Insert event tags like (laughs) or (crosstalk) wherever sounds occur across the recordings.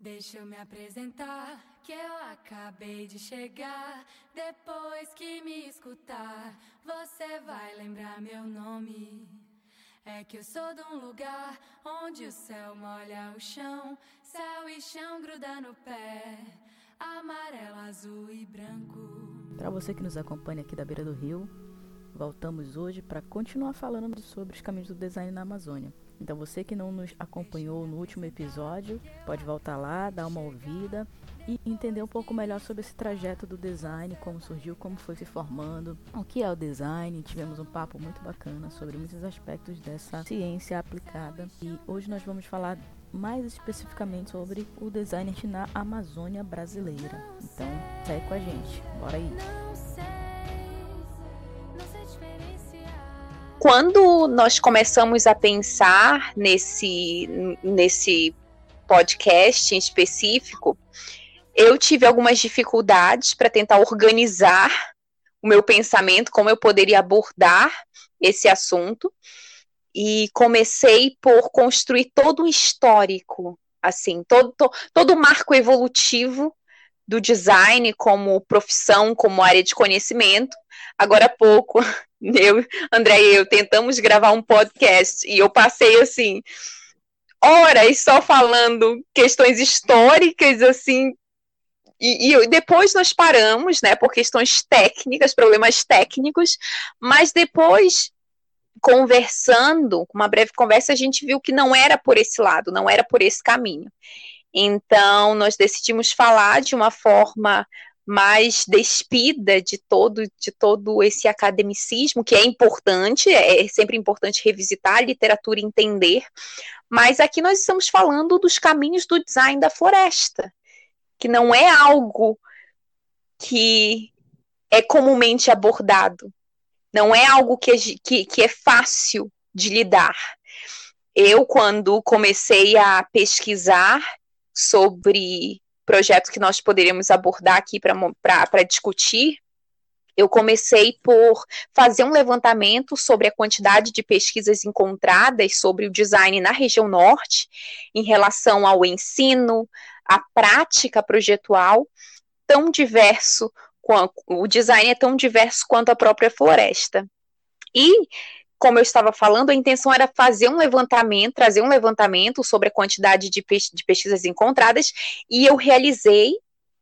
Deixa eu me apresentar, que eu acabei de chegar. Depois que me escutar, você vai lembrar meu nome. É que eu sou de um lugar onde o céu molha o chão, céu e chão gruda no pé, amarelo, azul e branco. Para você que nos acompanha aqui da beira do rio, voltamos hoje para continuar falando sobre os caminhos do design na Amazônia. Então você que não nos acompanhou no último episódio, pode voltar lá, dar uma ouvida e entender um pouco melhor sobre esse trajeto do design, como surgiu, como foi se formando, o que é o design. Tivemos um papo muito bacana sobre muitos aspectos dessa ciência aplicada e hoje nós vamos falar mais especificamente sobre o design na Amazônia brasileira. Então, segue com a gente. Bora aí. Quando nós começamos a pensar nesse, nesse podcast em específico, eu tive algumas dificuldades para tentar organizar o meu pensamento, como eu poderia abordar esse assunto, e comecei por construir todo o histórico, assim, todo, todo, todo o marco evolutivo do design como profissão, como área de conhecimento. Agora há pouco, eu, André e eu tentamos gravar um podcast e eu passei assim horas só falando questões históricas assim e, e, depois nós paramos, né, por questões técnicas, problemas técnicos, mas depois conversando, uma breve conversa, a gente viu que não era por esse lado, não era por esse caminho. Então, nós decidimos falar de uma forma mais despida de todo de todo esse academicismo que é importante, é sempre importante revisitar a literatura e entender, mas aqui nós estamos falando dos caminhos do design da floresta, que não é algo que é comumente abordado, não é algo que é, que, que é fácil de lidar. Eu, quando comecei a pesquisar sobre projetos que nós poderíamos abordar aqui para discutir, eu comecei por fazer um levantamento sobre a quantidade de pesquisas encontradas sobre o design na região norte, em relação ao ensino, à prática projetual, tão diverso, o design é tão diverso quanto a própria floresta. E como eu estava falando, a intenção era fazer um levantamento, trazer um levantamento sobre a quantidade de, pes de pesquisas encontradas, e eu realizei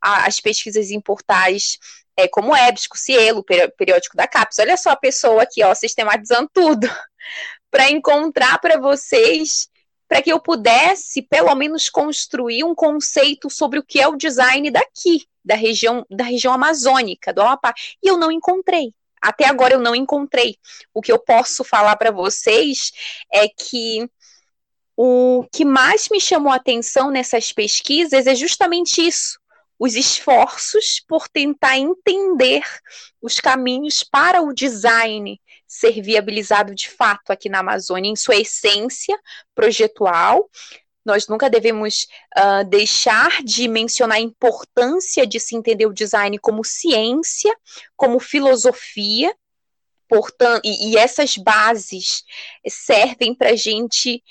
a, as pesquisas em portais é, como EBSCO, Cielo, Periódico da CAPES. Olha só a pessoa aqui, ó, sistematizando tudo, (laughs) para encontrar para vocês, para que eu pudesse, pelo menos, construir um conceito sobre o que é o design daqui, da região, da região amazônica, do Amapá. E eu não encontrei até agora eu não encontrei. O que eu posso falar para vocês é que o que mais me chamou a atenção nessas pesquisas é justamente isso. Os esforços por tentar entender os caminhos para o design ser viabilizado de fato aqui na Amazônia, em sua essência projetual, nós nunca devemos uh, deixar de mencionar a importância de se entender o design como ciência, como filosofia, portanto, e, e essas bases servem para a gente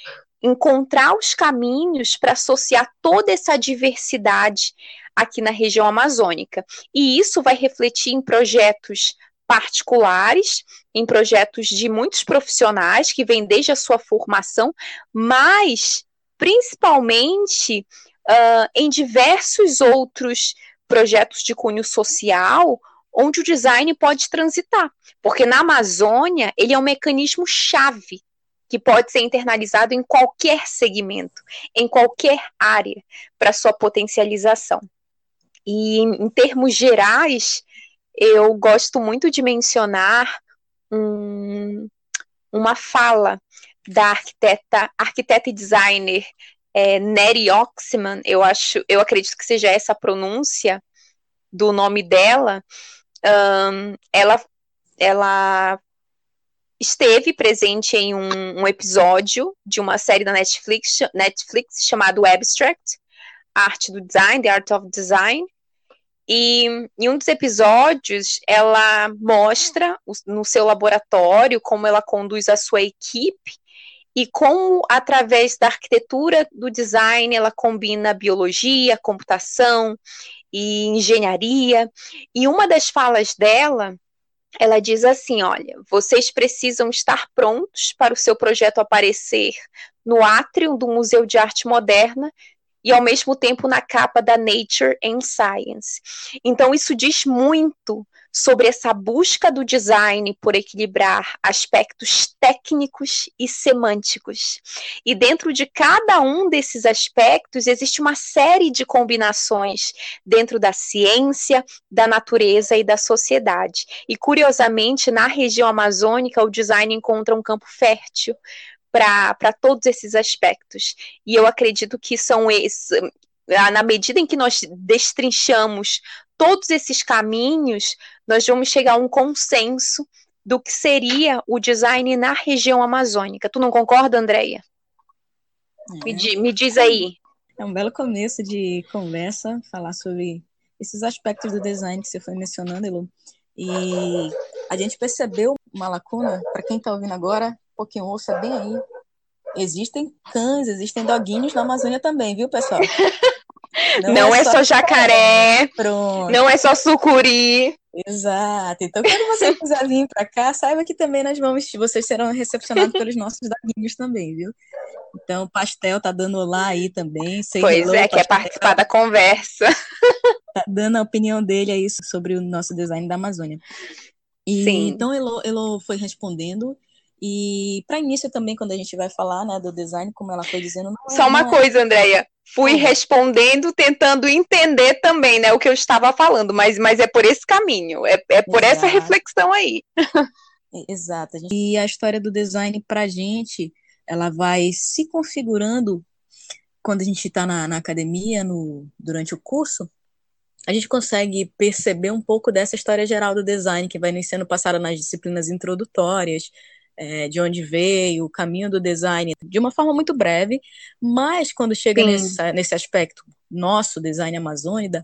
encontrar os caminhos para associar toda essa diversidade aqui na região amazônica. E isso vai refletir em projetos particulares, em projetos de muitos profissionais que vêm desde a sua formação, mas principalmente uh, em diversos outros projetos de cunho social, onde o design pode transitar. Porque na Amazônia, ele é um mecanismo chave que pode ser internalizado em qualquer segmento, em qualquer área, para sua potencialização. E em termos gerais, eu gosto muito de mencionar um, uma fala da arquiteta, arquiteta e designer é, Neri Oxman, eu acho, eu acredito que seja essa a pronúncia do nome dela, um, ela, ela esteve presente em um, um, episódio de uma série da Netflix, Netflix chamado Abstract, Arte do Design, The Art of Design, e em um dos episódios, ela mostra no seu laboratório como ela conduz a sua equipe e como, através da arquitetura do design, ela combina biologia, computação e engenharia. E uma das falas dela, ela diz assim: olha, vocês precisam estar prontos para o seu projeto aparecer no átrio do Museu de Arte Moderna e ao mesmo tempo na capa da Nature and Science. Então isso diz muito sobre essa busca do design por equilibrar aspectos técnicos e semânticos. E dentro de cada um desses aspectos existe uma série de combinações dentro da ciência, da natureza e da sociedade. E curiosamente, na região amazônica, o design encontra um campo fértil para todos esses aspectos. E eu acredito que são esses, na medida em que nós destrinchamos todos esses caminhos, nós vamos chegar a um consenso do que seria o design na região amazônica. Tu não concorda, Andréia? É. Me, me diz aí. É um belo começo de conversa, falar sobre esses aspectos do design que você foi mencionando, Elu. E a gente percebeu uma lacuna, para quem está ouvindo agora, um pouquinho ouça bem aí. Existem cães, existem doguinhos na Amazônia também, viu, pessoal? (laughs) Não, não é, é, só jacaré, Pronto. não é só sucuri. Exato. Então, quando você (laughs) quiser vir para cá, saiba que também nós vamos, vocês serão recepcionados pelos nossos daguinhos também, viu? Então, o Pastel tá dando olá aí também. Sei pois é, quer participar da conversa. (laughs) Tá dando a opinião dele aí sobre o nosso design da Amazônia. E, Sim. Então, Elo, Elo foi respondendo. E para início também, quando a gente vai falar né, do design, como ela foi dizendo. Só é, uma é... coisa, Andréia fui respondendo, tentando entender também, né, o que eu estava falando, mas, mas é por esse caminho, é, é por Exato. essa reflexão aí. (laughs) Exato. E a história do design para a gente, ela vai se configurando quando a gente está na, na academia, no, durante o curso, a gente consegue perceber um pouco dessa história geral do design que vai sendo passada nas disciplinas introdutórias, é, de onde veio, o caminho do design, de uma forma muito breve, mas quando chega nesse, nesse aspecto nosso, design amazônida,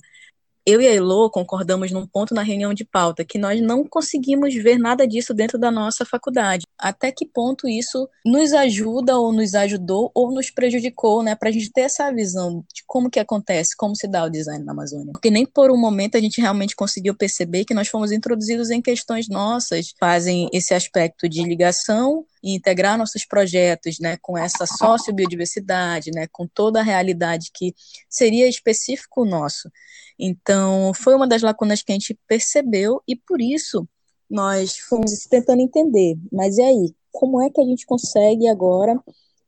eu e a Elo concordamos num ponto na reunião de pauta que nós não conseguimos ver nada disso dentro da nossa faculdade. Até que ponto isso nos ajuda ou nos ajudou ou nos prejudicou, né, para a gente ter essa visão de como que acontece, como se dá o design na Amazônia. Porque nem por um momento a gente realmente conseguiu perceber que nós fomos introduzidos em questões nossas, fazem esse aspecto de ligação e integrar nossos projetos, né, com essa sociobiodiversidade, né, com toda a realidade que seria específico nosso. Então, foi uma das lacunas que a gente percebeu e por isso nós fomos tentando entender. Mas e aí? Como é que a gente consegue agora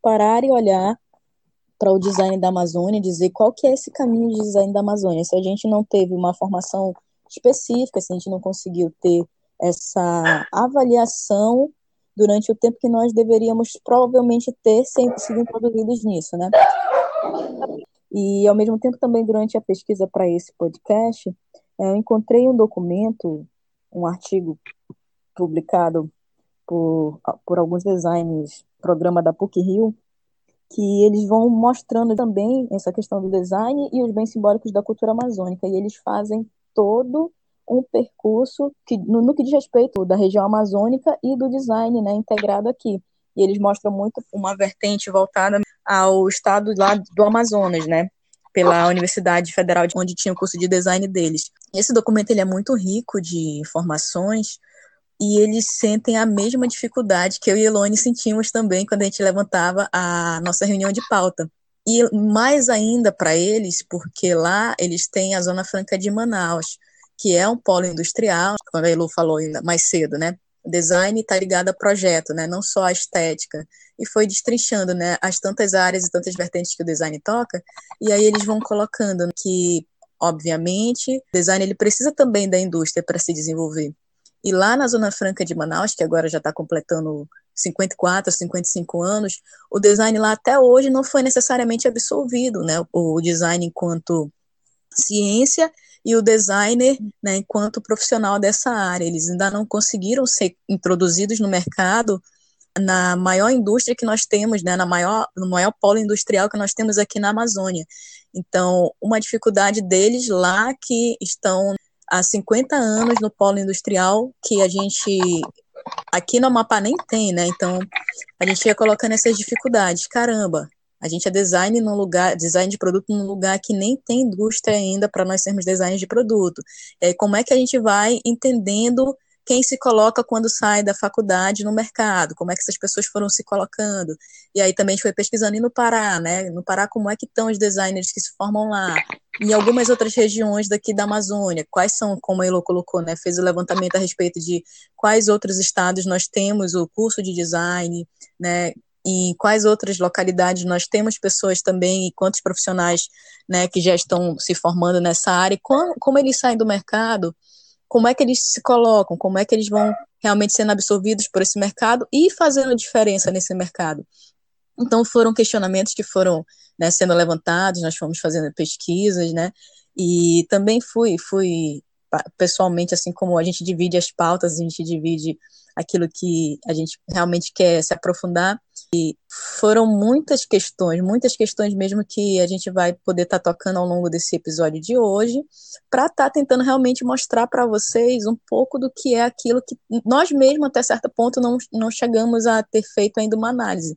parar e olhar para o design da Amazônia, dizer qual que é esse caminho de design da Amazônia? Se a gente não teve uma formação específica, se a gente não conseguiu ter essa avaliação durante o tempo que nós deveríamos provavelmente ter sido introduzidos nisso, né? E, ao mesmo tempo, também durante a pesquisa para esse podcast, é, eu encontrei um documento, um artigo publicado por, por alguns designers, programa da PUC-Rio, que eles vão mostrando também essa questão do design e os bens simbólicos da cultura amazônica, e eles fazem todo um percurso que, no, no que diz respeito da região amazônica e do design né, integrado aqui. E eles mostram muito uma vertente voltada ao estado lá do Amazonas, né? Pela Universidade Federal, onde tinha o curso de design deles. Esse documento ele é muito rico de informações e eles sentem a mesma dificuldade que eu e Elone sentimos também quando a gente levantava a nossa reunião de pauta. E mais ainda para eles, porque lá eles têm a Zona Franca de Manaus, que é um polo industrial, como a Elu falou ainda mais cedo, né? design está ligado a projeto, né? Não só a estética. E foi destrinchando, né? As tantas áreas e tantas vertentes que o design toca. E aí eles vão colocando que, obviamente, o design ele precisa também da indústria para se desenvolver. E lá na Zona Franca de Manaus, que agora já está completando 54, 55 anos, o design lá até hoje não foi necessariamente absolvido, né? O design enquanto ciência e o designer, né, enquanto profissional dessa área. Eles ainda não conseguiram ser introduzidos no mercado na maior indústria que nós temos, né, na maior, no maior polo industrial que nós temos aqui na Amazônia. Então, uma dificuldade deles lá que estão há 50 anos no polo industrial, que a gente aqui no Amapá nem tem, né? Então a gente ia colocando essas dificuldades. Caramba, a gente é design no lugar, design de produto num lugar que nem tem indústria ainda para nós sermos designers de produto. É, como é que a gente vai entendendo quem se coloca quando sai da faculdade no mercado, como é que essas pessoas foram se colocando. E aí também a gente foi pesquisando e no Pará, né? No Pará, como é que estão os designers que se formam lá? Em algumas outras regiões daqui da Amazônia, quais são, como a Elo colocou, né? Fez o levantamento a respeito de quais outros estados nós temos o curso de design, né? Em quais outras localidades nós temos pessoas também e quantos profissionais né, que já estão se formando nessa área, e como, como eles saem do mercado, como é que eles se colocam, como é que eles vão realmente sendo absorvidos por esse mercado e fazendo diferença nesse mercado. Então foram questionamentos que foram né, sendo levantados, nós fomos fazendo pesquisas, né, e também fui, fui pessoalmente, assim como a gente divide as pautas, a gente divide aquilo que a gente realmente quer se aprofundar. E foram muitas questões, muitas questões mesmo que a gente vai poder estar tá tocando ao longo desse episódio de hoje, para estar tá tentando realmente mostrar para vocês um pouco do que é aquilo que nós mesmos, até certo ponto, não, não chegamos a ter feito ainda uma análise.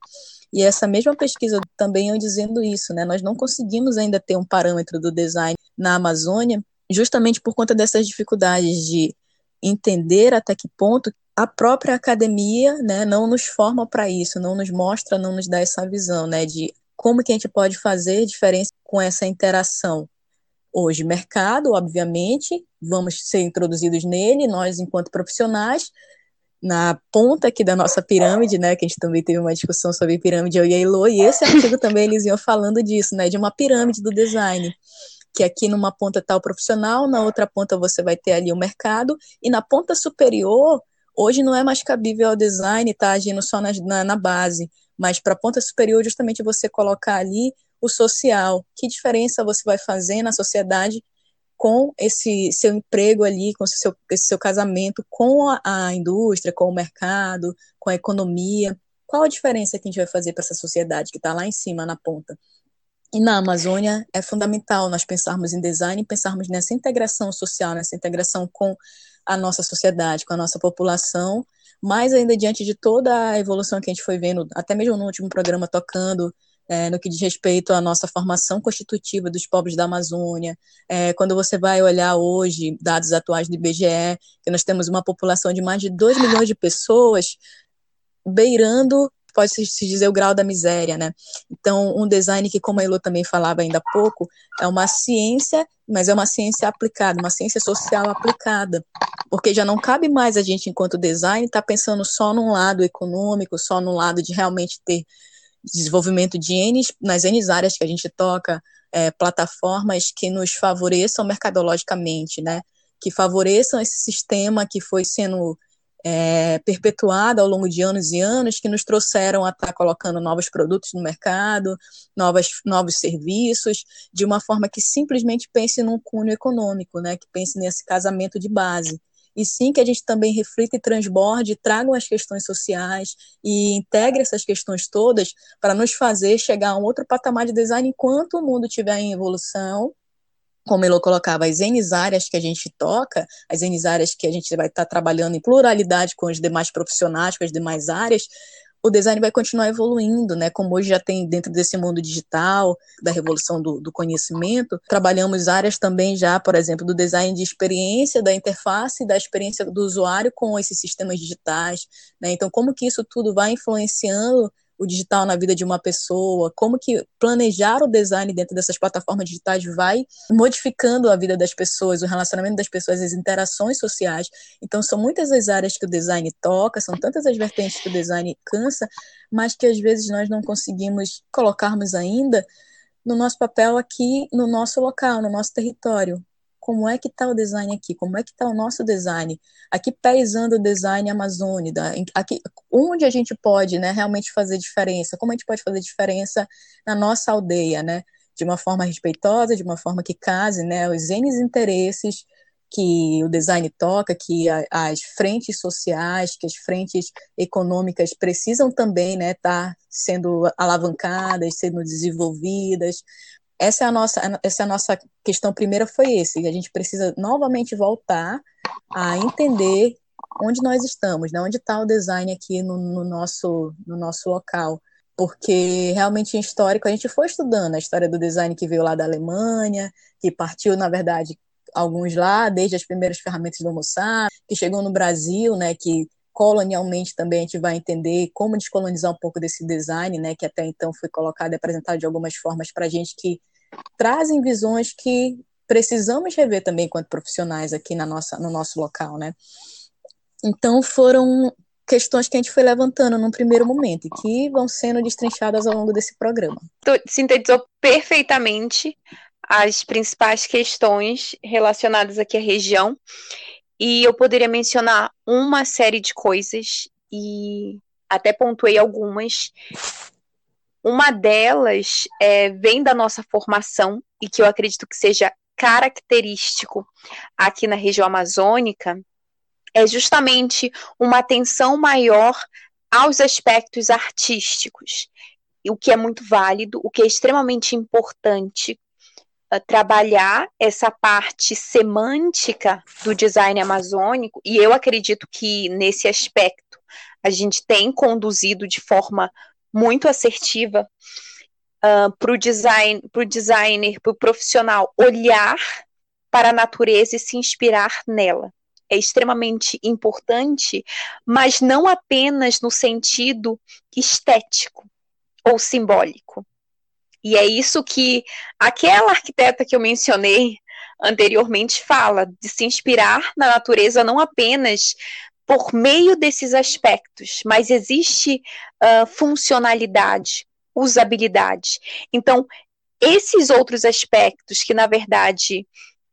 E essa mesma pesquisa também eu dizendo isso, né? Nós não conseguimos ainda ter um parâmetro do design na Amazônia, justamente por conta dessas dificuldades de entender até que ponto a própria academia né, não nos forma para isso, não nos mostra, não nos dá essa visão né, de como que a gente pode fazer diferença com essa interação. Hoje, mercado, obviamente, vamos ser introduzidos nele, nós, enquanto profissionais, na ponta aqui da nossa pirâmide, né, que a gente também teve uma discussão sobre pirâmide, eu e a Elo, e esse artigo também eles iam falando disso, né, de uma pirâmide do design, que aqui numa ponta está o profissional, na outra ponta você vai ter ali o mercado, e na ponta superior Hoje não é mais cabível ao design estar tá agindo só na, na, na base, mas para a ponta superior, justamente você colocar ali o social. Que diferença você vai fazer na sociedade com esse seu emprego ali, com seu, esse seu casamento com a, a indústria, com o mercado, com a economia? Qual a diferença que a gente vai fazer para essa sociedade que está lá em cima, na ponta? E na Amazônia é fundamental nós pensarmos em design, pensarmos nessa integração social, nessa integração com a nossa sociedade, com a nossa população, mais ainda diante de toda a evolução que a gente foi vendo, até mesmo no último programa tocando é, no que diz respeito à nossa formação constitutiva dos povos da Amazônia. É, quando você vai olhar hoje, dados atuais do IBGE, que nós temos uma população de mais de 2 milhões de pessoas, beirando pode se dizer o grau da miséria, né? Então, um design que, como a Elo também falava ainda há pouco, é uma ciência, mas é uma ciência aplicada, uma ciência social aplicada, porque já não cabe mais a gente, enquanto design, estar tá pensando só num lado econômico, só no lado de realmente ter desenvolvimento de N, nas N áreas que a gente toca, é, plataformas que nos favoreçam mercadologicamente, né? Que favoreçam esse sistema que foi sendo é, perpetuada ao longo de anos e anos, que nos trouxeram a estar colocando novos produtos no mercado, novas, novos serviços, de uma forma que simplesmente pense num cunho econômico, né, que pense nesse casamento de base. E sim que a gente também reflita e transborde, tragam as questões sociais e integre essas questões todas para nos fazer chegar a um outro patamar de design enquanto o mundo estiver em evolução como ele colocava, as N áreas que a gente toca, as N áreas que a gente vai estar tá trabalhando em pluralidade com os demais profissionais, com as demais áreas, o design vai continuar evoluindo, né? Como hoje já tem dentro desse mundo digital, da revolução do, do, conhecimento, trabalhamos áreas também já, por exemplo, do design de experiência, da interface, da experiência do usuário com esses sistemas digitais, né? Então, como que isso tudo vai influenciando o digital na vida de uma pessoa, como que planejar o design dentro dessas plataformas digitais vai modificando a vida das pessoas, o relacionamento das pessoas, as interações sociais. Então, são muitas as áreas que o design toca, são tantas as vertentes que o design cansa, mas que às vezes nós não conseguimos colocarmos ainda no nosso papel aqui, no nosso local, no nosso território como é que está o design aqui, como é que está o nosso design, aqui pesando o design amazônida, aqui, onde a gente pode né, realmente fazer diferença, como a gente pode fazer diferença na nossa aldeia, né, de uma forma respeitosa, de uma forma que case né, os N interesses que o design toca, que as frentes sociais, que as frentes econômicas precisam também estar né, tá sendo alavancadas, sendo desenvolvidas, essa é a nossa, essa é a nossa questão primeira foi esse. A gente precisa novamente voltar a entender onde nós estamos, né? onde está o design aqui no, no, nosso, no nosso local. Porque realmente em histórico a gente foi estudando a história do design que veio lá da Alemanha, que partiu, na verdade, alguns lá, desde as primeiras ferramentas do Homo que chegou no Brasil, né, que colonialmente também a gente vai entender como descolonizar um pouco desse design, né, que até então foi colocado e apresentado de algumas formas para a gente que trazem visões que precisamos rever também enquanto profissionais aqui na nossa, no nosso local, né. Então foram questões que a gente foi levantando num primeiro momento e que vão sendo destrinchadas ao longo desse programa. Sintetizou perfeitamente as principais questões relacionadas aqui à região e eu poderia mencionar uma série de coisas e até pontuei algumas. Uma delas é, vem da nossa formação e que eu acredito que seja característico aqui na região amazônica, é justamente uma atenção maior aos aspectos artísticos, o que é muito válido, o que é extremamente importante trabalhar essa parte semântica do design amazônico, e eu acredito que nesse aspecto a gente tem conduzido de forma muito assertiva uh, para o design, pro designer, para o profissional olhar para a natureza e se inspirar nela. É extremamente importante, mas não apenas no sentido estético ou simbólico. E é isso que aquela arquiteta que eu mencionei anteriormente fala, de se inspirar na natureza não apenas por meio desses aspectos, mas existe uh, funcionalidade, usabilidade. Então, esses outros aspectos que, na verdade,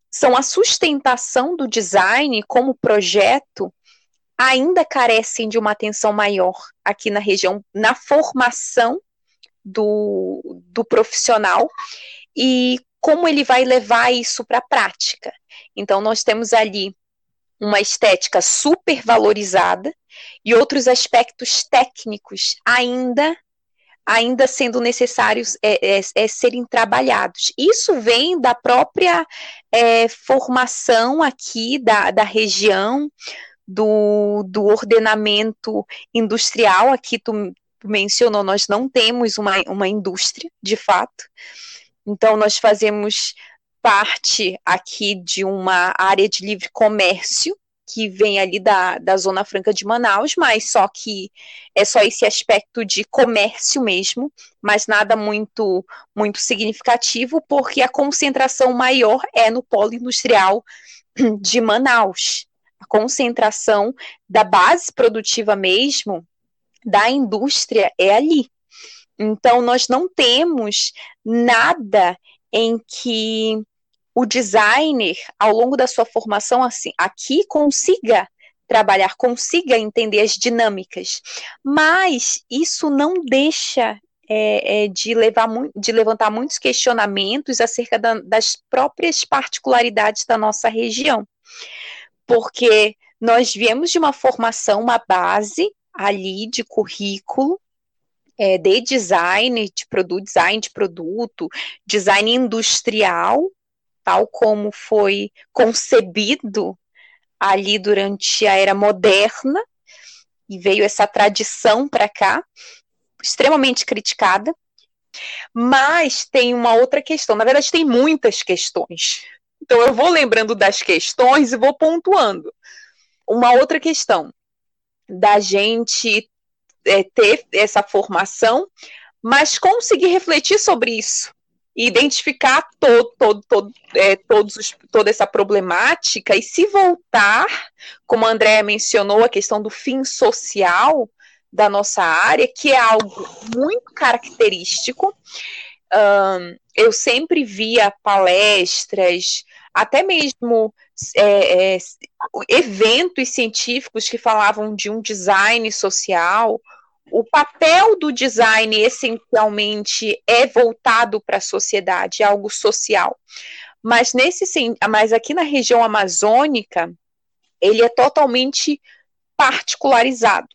são a sustentação do design como projeto, ainda carecem de uma atenção maior aqui na região, na formação do, do profissional e como ele vai levar isso para a prática. Então, nós temos ali uma estética super valorizada e outros aspectos técnicos ainda ainda sendo necessários é, é, é serem trabalhados. Isso vem da própria é, formação aqui da, da região, do, do ordenamento industrial. Aqui tu, mencionou, nós não temos uma, uma indústria, de fato. Então, nós fazemos parte aqui de uma área de livre comércio que vem ali da, da Zona Franca de Manaus, mas só que é só esse aspecto de comércio mesmo, mas nada muito muito significativo, porque a concentração maior é no polo industrial de Manaus. A concentração da base produtiva mesmo da indústria é ali. Então, nós não temos nada em que o designer, ao longo da sua formação, assim, aqui consiga trabalhar, consiga entender as dinâmicas. Mas isso não deixa é, é, de, levar, de levantar muitos questionamentos acerca da, das próprias particularidades da nossa região. Porque nós viemos de uma formação, uma base ali de currículo é, de design de produto, design de produto, design industrial, tal como foi concebido ali durante a era moderna, e veio essa tradição para cá, extremamente criticada. Mas tem uma outra questão, na verdade, tem muitas questões. Então, eu vou lembrando das questões e vou pontuando. Uma outra questão da gente é, ter essa formação, mas conseguir refletir sobre isso e identificar todo, todo, todo, é, todos os, toda essa problemática e se voltar, como a Andrea mencionou, a questão do fim social da nossa área, que é algo muito característico. Um, eu sempre via palestras, até mesmo é, é, eventos científicos que falavam de um design social. O papel do design essencialmente é voltado para a sociedade, é algo social. Mas nesse mas aqui na região amazônica, ele é totalmente particularizado.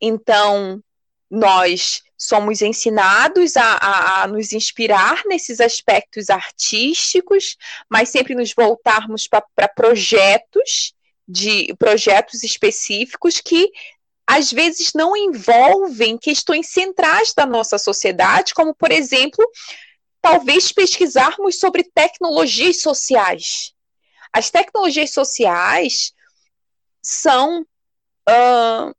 Então, nós somos ensinados a, a, a, nos inspirar nesses aspectos artísticos, mas sempre nos voltarmos para projetos de projetos específicos que às vezes não envolvem questões centrais da nossa sociedade, como, por exemplo, talvez pesquisarmos sobre tecnologias sociais. As tecnologias sociais são, uh,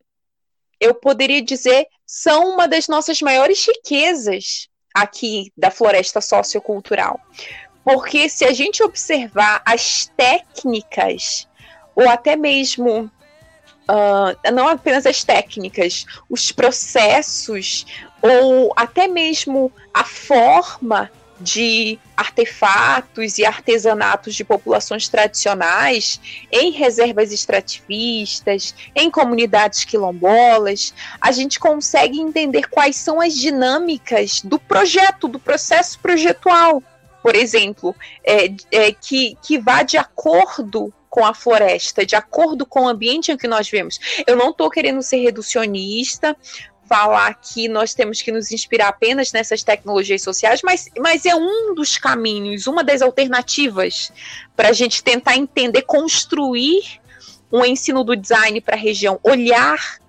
eu poderia dizer, são uma das nossas maiores riquezas aqui da floresta sociocultural. Porque se a gente observar as técnicas, ou até mesmo uh, não apenas as técnicas, os processos, ou até mesmo a forma de artefatos e artesanatos de populações tradicionais em reservas extrativistas, em comunidades quilombolas, a gente consegue entender quais são as dinâmicas do projeto, do processo projetual, por exemplo, é, é, que, que vá de acordo com a floresta, de acordo com o ambiente em que nós vivemos. Eu não estou querendo ser reducionista, falar que nós temos que nos inspirar apenas nessas tecnologias sociais, mas, mas é um dos caminhos, uma das alternativas para a gente tentar entender, construir um ensino do design para a região, olhar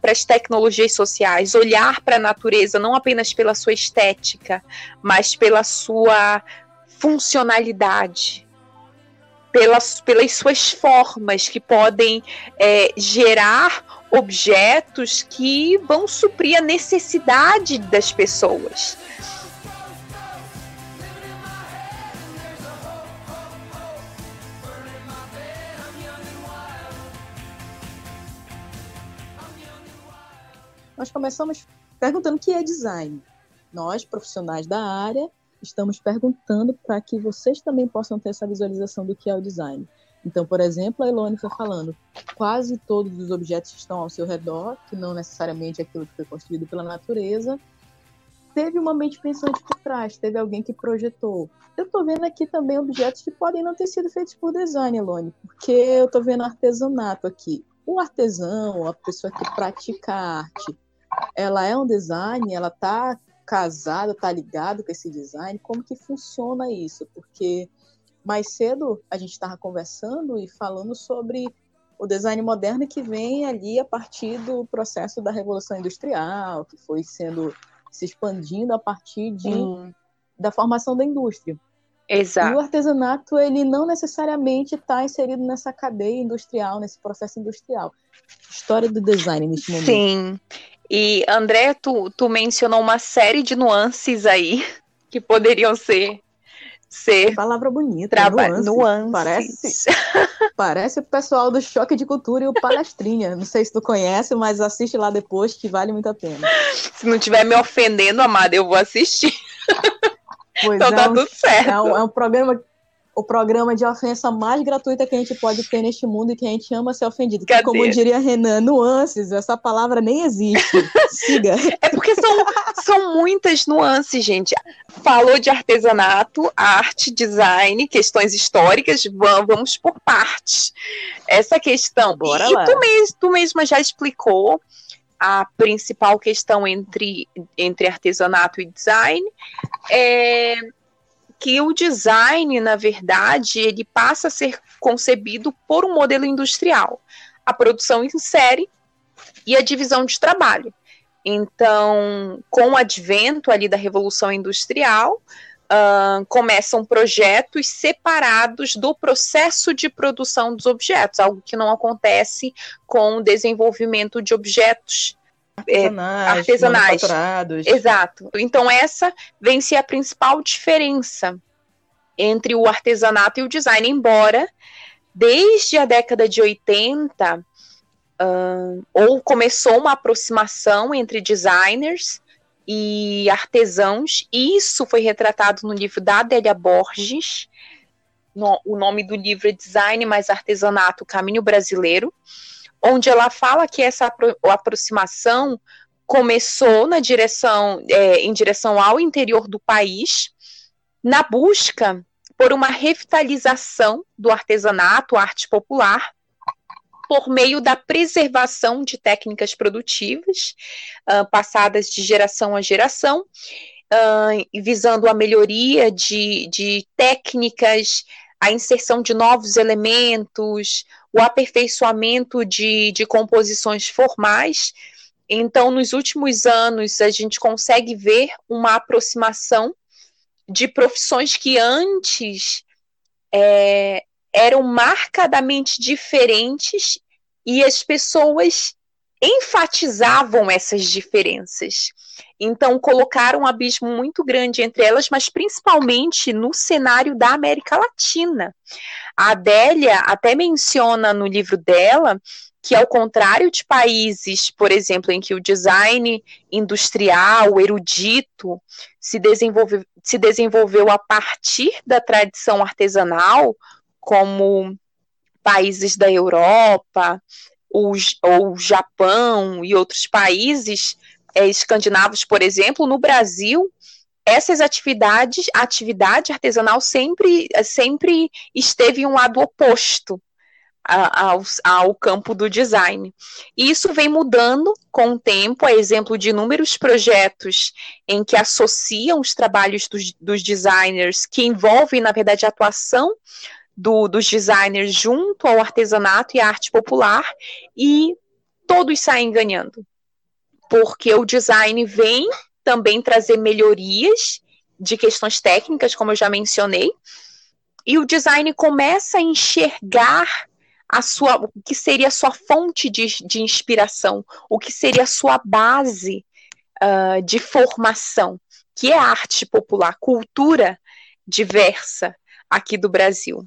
para as tecnologias sociais, olhar para a natureza não apenas pela sua estética, mas pela sua funcionalidade, pelas, pelas suas formas que podem é, gerar objetos que vão suprir a necessidade das pessoas. Nós começamos perguntando o que é design. Nós, profissionais da área, estamos perguntando para que vocês também possam ter essa visualização do que é o design. Então, por exemplo, a Elone foi falando, quase todos os objetos que estão ao seu redor, que não necessariamente é aquilo que foi construído pela natureza, teve uma mente pensante por trás, teve alguém que projetou. Eu estou vendo aqui também objetos que podem não ter sido feitos por design, Elone, porque eu estou vendo artesanato aqui. O artesão, a pessoa que pratica arte, ela é um design, ela está casada, está ligado com esse design, como que funciona isso? Porque mais cedo a gente estava conversando e falando sobre o design moderno que vem ali a partir do processo da revolução industrial, que foi sendo se expandindo a partir de, da formação da indústria. Exato. E o artesanato, ele não necessariamente está inserido nessa cadeia industrial, nesse processo industrial. História do design neste momento. Sim. E, André, tu, tu mencionou uma série de nuances aí (laughs) que poderiam ser ser. Palavra bonita. Traba nuances. nuances. Parece, (laughs) parece o pessoal do Choque de Cultura e o Palestrinha. Não sei se tu conhece, mas assiste lá depois que vale muito a pena. Se não estiver me ofendendo, amada, eu vou assistir. Pois então é tá um, tudo certo. É um, é um programa o programa de ofensa mais gratuita que a gente pode ter neste mundo e que a gente ama ser ofendido. Que, como diria Renan, nuances, essa palavra nem existe. (laughs) Siga. É porque são, são muitas nuances, gente. Falou de artesanato, arte, design, questões históricas, vamos por partes. Essa questão. Bora e lá. Tu, mesmo, tu mesma já explicou a principal questão entre, entre artesanato e design. É, que o design, na verdade, ele passa a ser concebido por um modelo industrial. A produção em série e a divisão de trabalho. Então, com o advento ali da Revolução Industrial, uh, começam projetos separados do processo de produção dos objetos, algo que não acontece com o desenvolvimento de objetos artesanais, artesanais. Exato. Então essa vem ser a principal diferença entre o artesanato e o design, embora desde a década de 80 uh, ou começou uma aproximação entre designers e artesãos, isso foi retratado no livro da Adélia Borges. No, o nome do livro é Design mais Artesanato, Caminho Brasileiro onde ela fala que essa apro aproximação começou na direção, é, em direção ao interior do país, na busca por uma revitalização do artesanato, arte popular, por meio da preservação de técnicas produtivas uh, passadas de geração a geração, uh, visando a melhoria de, de técnicas a inserção de novos elementos, o aperfeiçoamento de, de composições formais. Então, nos últimos anos, a gente consegue ver uma aproximação de profissões que antes é, eram marcadamente diferentes e as pessoas enfatizavam essas diferenças. Então, colocaram um abismo muito grande entre elas, mas principalmente no cenário da América Latina. A Adélia até menciona no livro dela que, ao contrário de países, por exemplo, em que o design industrial, erudito, se, desenvolve, se desenvolveu a partir da tradição artesanal, como países da Europa, ou, ou Japão e outros países é, escandinavos, por exemplo, no Brasil, essas atividades, a atividade artesanal sempre, sempre esteve em um lado oposto ao, ao, campo do design. E isso vem mudando com o tempo, a exemplo de inúmeros projetos em que associam os trabalhos dos, dos designers, que envolvem, na verdade, a atuação do, dos designers junto ao artesanato e à arte popular, e todos saem ganhando. Porque o design vem também trazer melhorias de questões técnicas, como eu já mencionei, e o design começa a enxergar a sua, o que seria a sua fonte de, de inspiração, o que seria a sua base uh, de formação, que é arte popular, cultura diversa aqui do Brasil.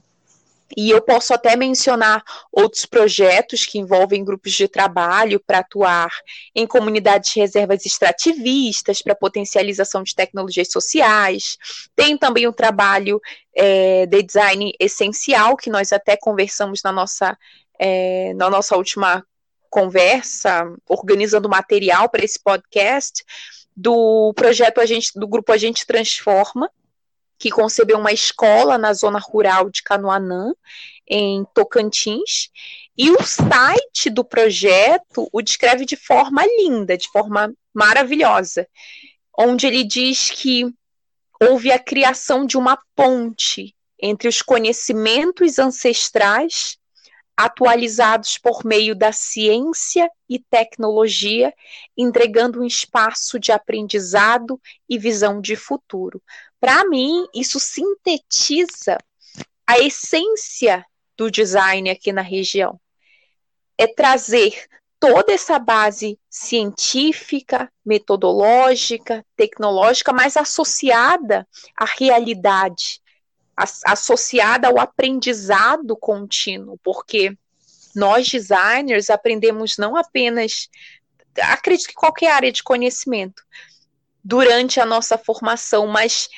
E eu posso até mencionar outros projetos que envolvem grupos de trabalho para atuar em comunidades de reservas extrativistas, para potencialização de tecnologias sociais. Tem também um trabalho é, de design essencial, que nós até conversamos na nossa, é, na nossa última conversa, organizando material para esse podcast, do projeto a gente, do grupo A Gente Transforma, que concebeu uma escola na zona rural de Canoanã, em Tocantins, e o site do projeto o descreve de forma linda, de forma maravilhosa, onde ele diz que houve a criação de uma ponte entre os conhecimentos ancestrais atualizados por meio da ciência e tecnologia, entregando um espaço de aprendizado e visão de futuro. Para mim, isso sintetiza a essência do design aqui na região. É trazer toda essa base científica, metodológica, tecnológica, mas associada à realidade, associada ao aprendizado contínuo, porque nós designers aprendemos não apenas, acredito que qualquer área de conhecimento, durante a nossa formação, mas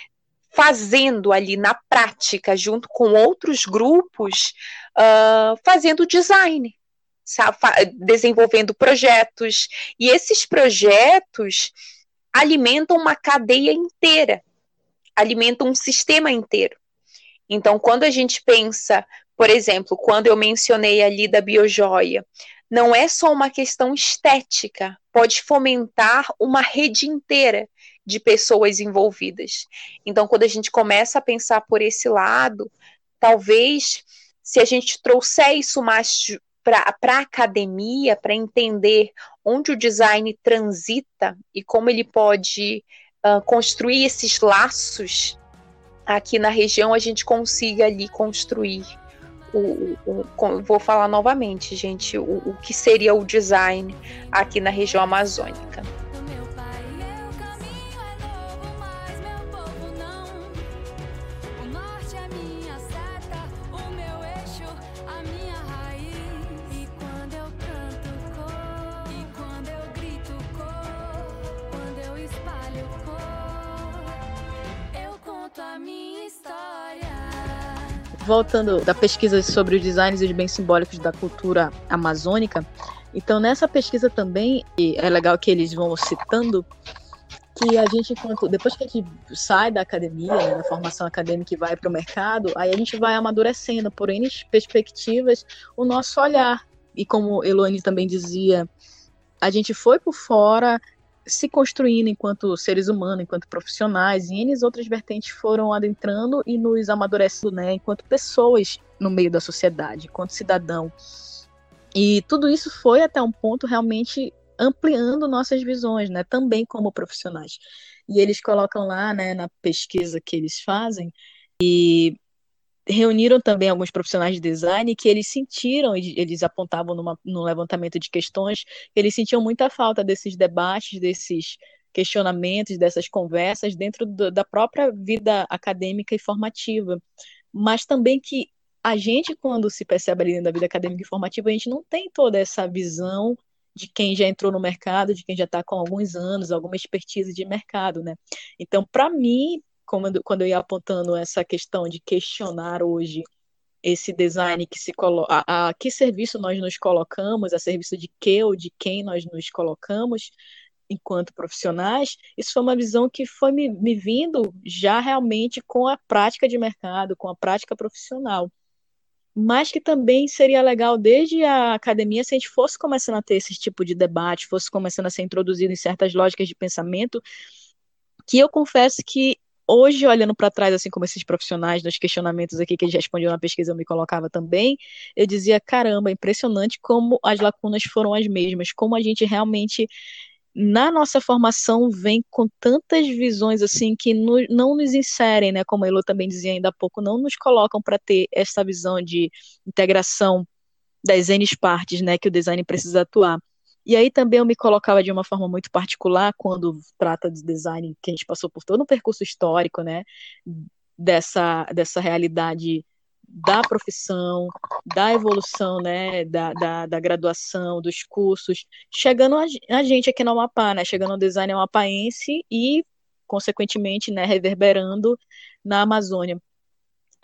fazendo ali na prática, junto com outros grupos, uh, fazendo design, desenvolvendo projetos. E esses projetos alimentam uma cadeia inteira, alimentam um sistema inteiro. Então, quando a gente pensa, por exemplo, quando eu mencionei ali da biojoia, não é só uma questão estética, pode fomentar uma rede inteira de pessoas envolvidas. Então, quando a gente começa a pensar por esse lado, talvez se a gente trouxer isso mais para a academia, para entender onde o design transita e como ele pode uh, construir esses laços aqui na região, a gente consiga ali construir. O, o, o vou falar novamente, gente, o, o que seria o design aqui na região amazônica. Voltando da pesquisa sobre os designs e os bens simbólicos da cultura amazônica, então nessa pesquisa também, é legal que eles vão citando que a gente, depois que a gente sai da academia, né, da formação acadêmica e vai para o mercado, aí a gente vai amadurecendo por N perspectivas o nosso olhar. E como Eloane também dizia, a gente foi por fora se construindo enquanto seres humanos, enquanto profissionais, e N outras vertentes foram adentrando e nos amadurecendo, né, enquanto pessoas no meio da sociedade, enquanto cidadão. E tudo isso foi até um ponto realmente ampliando nossas visões, né, também como profissionais. E eles colocam lá, né, na pesquisa que eles fazem, e reuniram também alguns profissionais de design que eles sentiram, eles apontavam numa, no levantamento de questões, que eles sentiam muita falta desses debates, desses questionamentos, dessas conversas dentro do, da própria vida acadêmica e formativa, mas também que a gente, quando se percebe ali dentro da vida acadêmica e formativa, a gente não tem toda essa visão de quem já entrou no mercado, de quem já está com alguns anos, alguma expertise de mercado, né? Então, para mim, quando, quando eu ia apontando essa questão de questionar hoje esse design que se coloca, a, a, que serviço nós nos colocamos, a serviço de que ou de quem nós nos colocamos enquanto profissionais, isso foi uma visão que foi me, me vindo já realmente com a prática de mercado, com a prática profissional. Mas que também seria legal desde a academia se a gente fosse começando a ter esse tipo de debate, fosse começando a ser introduzido em certas lógicas de pensamento, que eu confesso que hoje, olhando para trás, assim como esses profissionais, nos questionamentos aqui que eles respondiam na pesquisa, eu me colocava também, eu dizia, caramba, impressionante como as lacunas foram as mesmas, como a gente realmente na nossa formação vem com tantas visões assim que no, não nos inserem, né, como a Elo também dizia ainda há pouco, não nos colocam para ter essa visão de integração das N partes, né, que o design precisa atuar. E aí também eu me colocava de uma forma muito particular quando trata de design, que a gente passou por todo um percurso histórico, né, dessa, dessa realidade da profissão, da evolução, né, da, da, da graduação, dos cursos, chegando a, a, gente aqui no Amapá, né, chegando ao design amapaense e, consequentemente, né, reverberando na Amazônia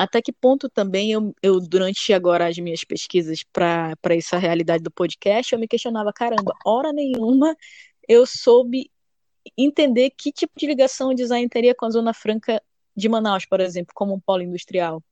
até que ponto também eu, eu durante agora as minhas pesquisas para essa realidade do podcast, eu me questionava, caramba, hora nenhuma eu soube entender que tipo de ligação o design teria com a Zona Franca de Manaus, por exemplo, como um polo industrial.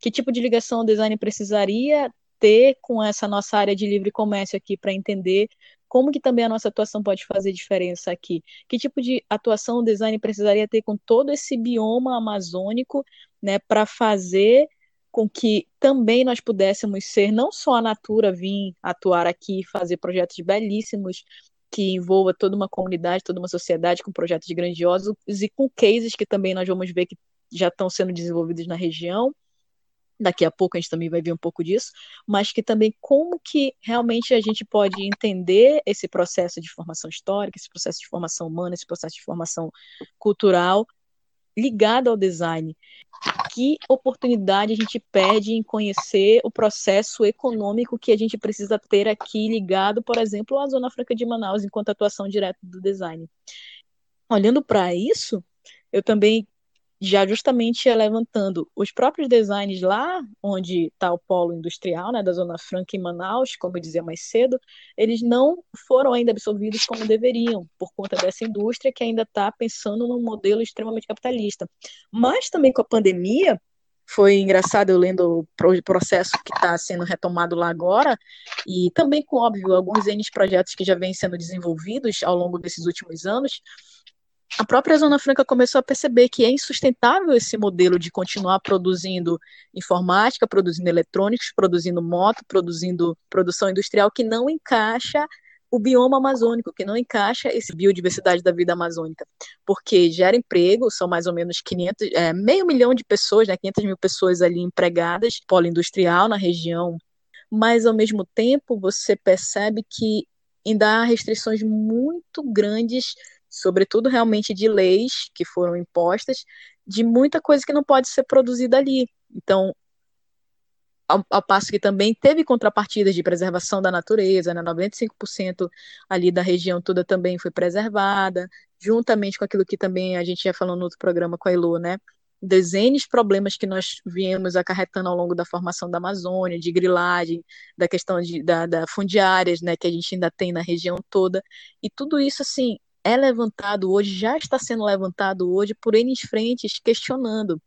Que tipo de ligação o design precisaria ter com essa nossa área de livre comércio aqui para entender como que também a nossa atuação pode fazer diferença aqui? Que tipo de atuação o design precisaria ter com todo esse bioma amazônico, né, para fazer com que também nós pudéssemos ser não só a Natura vir atuar aqui, fazer projetos belíssimos que envolva toda uma comunidade, toda uma sociedade com projetos grandiosos e com cases que também nós vamos ver que já estão sendo desenvolvidos na região, daqui a pouco a gente também vai ver um pouco disso, mas que também como que realmente a gente pode entender esse processo de formação histórica, esse processo de formação humana, esse processo de formação cultural ligado ao design. Que oportunidade a gente perde em conhecer o processo econômico que a gente precisa ter aqui ligado, por exemplo, à Zona Franca de Manaus, enquanto atuação direta do design. Olhando para isso, eu também já justamente levantando os próprios designs lá onde está o polo industrial, né, da Zona Franca em Manaus, como eu dizia mais cedo, eles não foram ainda absorvidos como deveriam, por conta dessa indústria que ainda está pensando num modelo extremamente capitalista. Mas também com a pandemia, foi engraçado eu lendo o processo que está sendo retomado lá agora, e também com, óbvio, alguns N projetos que já vêm sendo desenvolvidos ao longo desses últimos anos, a própria Zona Franca começou a perceber que é insustentável esse modelo de continuar produzindo informática, produzindo eletrônicos, produzindo moto, produzindo produção industrial que não encaixa o bioma amazônico, que não encaixa esse biodiversidade da vida amazônica, porque gera emprego, são mais ou menos 500, é, meio milhão de pessoas, né, 500 mil pessoas ali empregadas, polo industrial na região, mas ao mesmo tempo você percebe que ainda há restrições muito grandes sobretudo realmente de leis que foram impostas, de muita coisa que não pode ser produzida ali. Então, ao, ao, passo que também teve contrapartidas de preservação da natureza, né? 95% ali da região toda também foi preservada, juntamente com aquilo que também a gente já falou no outro programa com a Elo, né? Dezenas de problemas que nós viemos acarretando ao longo da formação da Amazônia, de grilagem, da questão de, da, da fundiárias, né, que a gente ainda tem na região toda, e tudo isso, assim, é levantado hoje, já está sendo levantado hoje por N frentes questionando.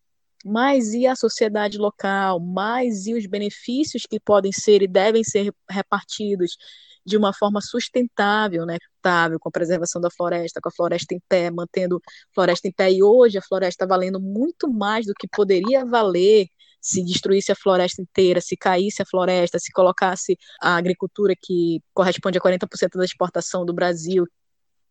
Mas e a sociedade local? Mais e os benefícios que podem ser e devem ser repartidos? de uma forma sustentável, né? Com a preservação da floresta, com a floresta em pé, mantendo a floresta em pé. E hoje a floresta valendo muito mais do que poderia valer se destruísse a floresta inteira, se caísse a floresta, se colocasse a agricultura que corresponde a 40% da exportação do Brasil,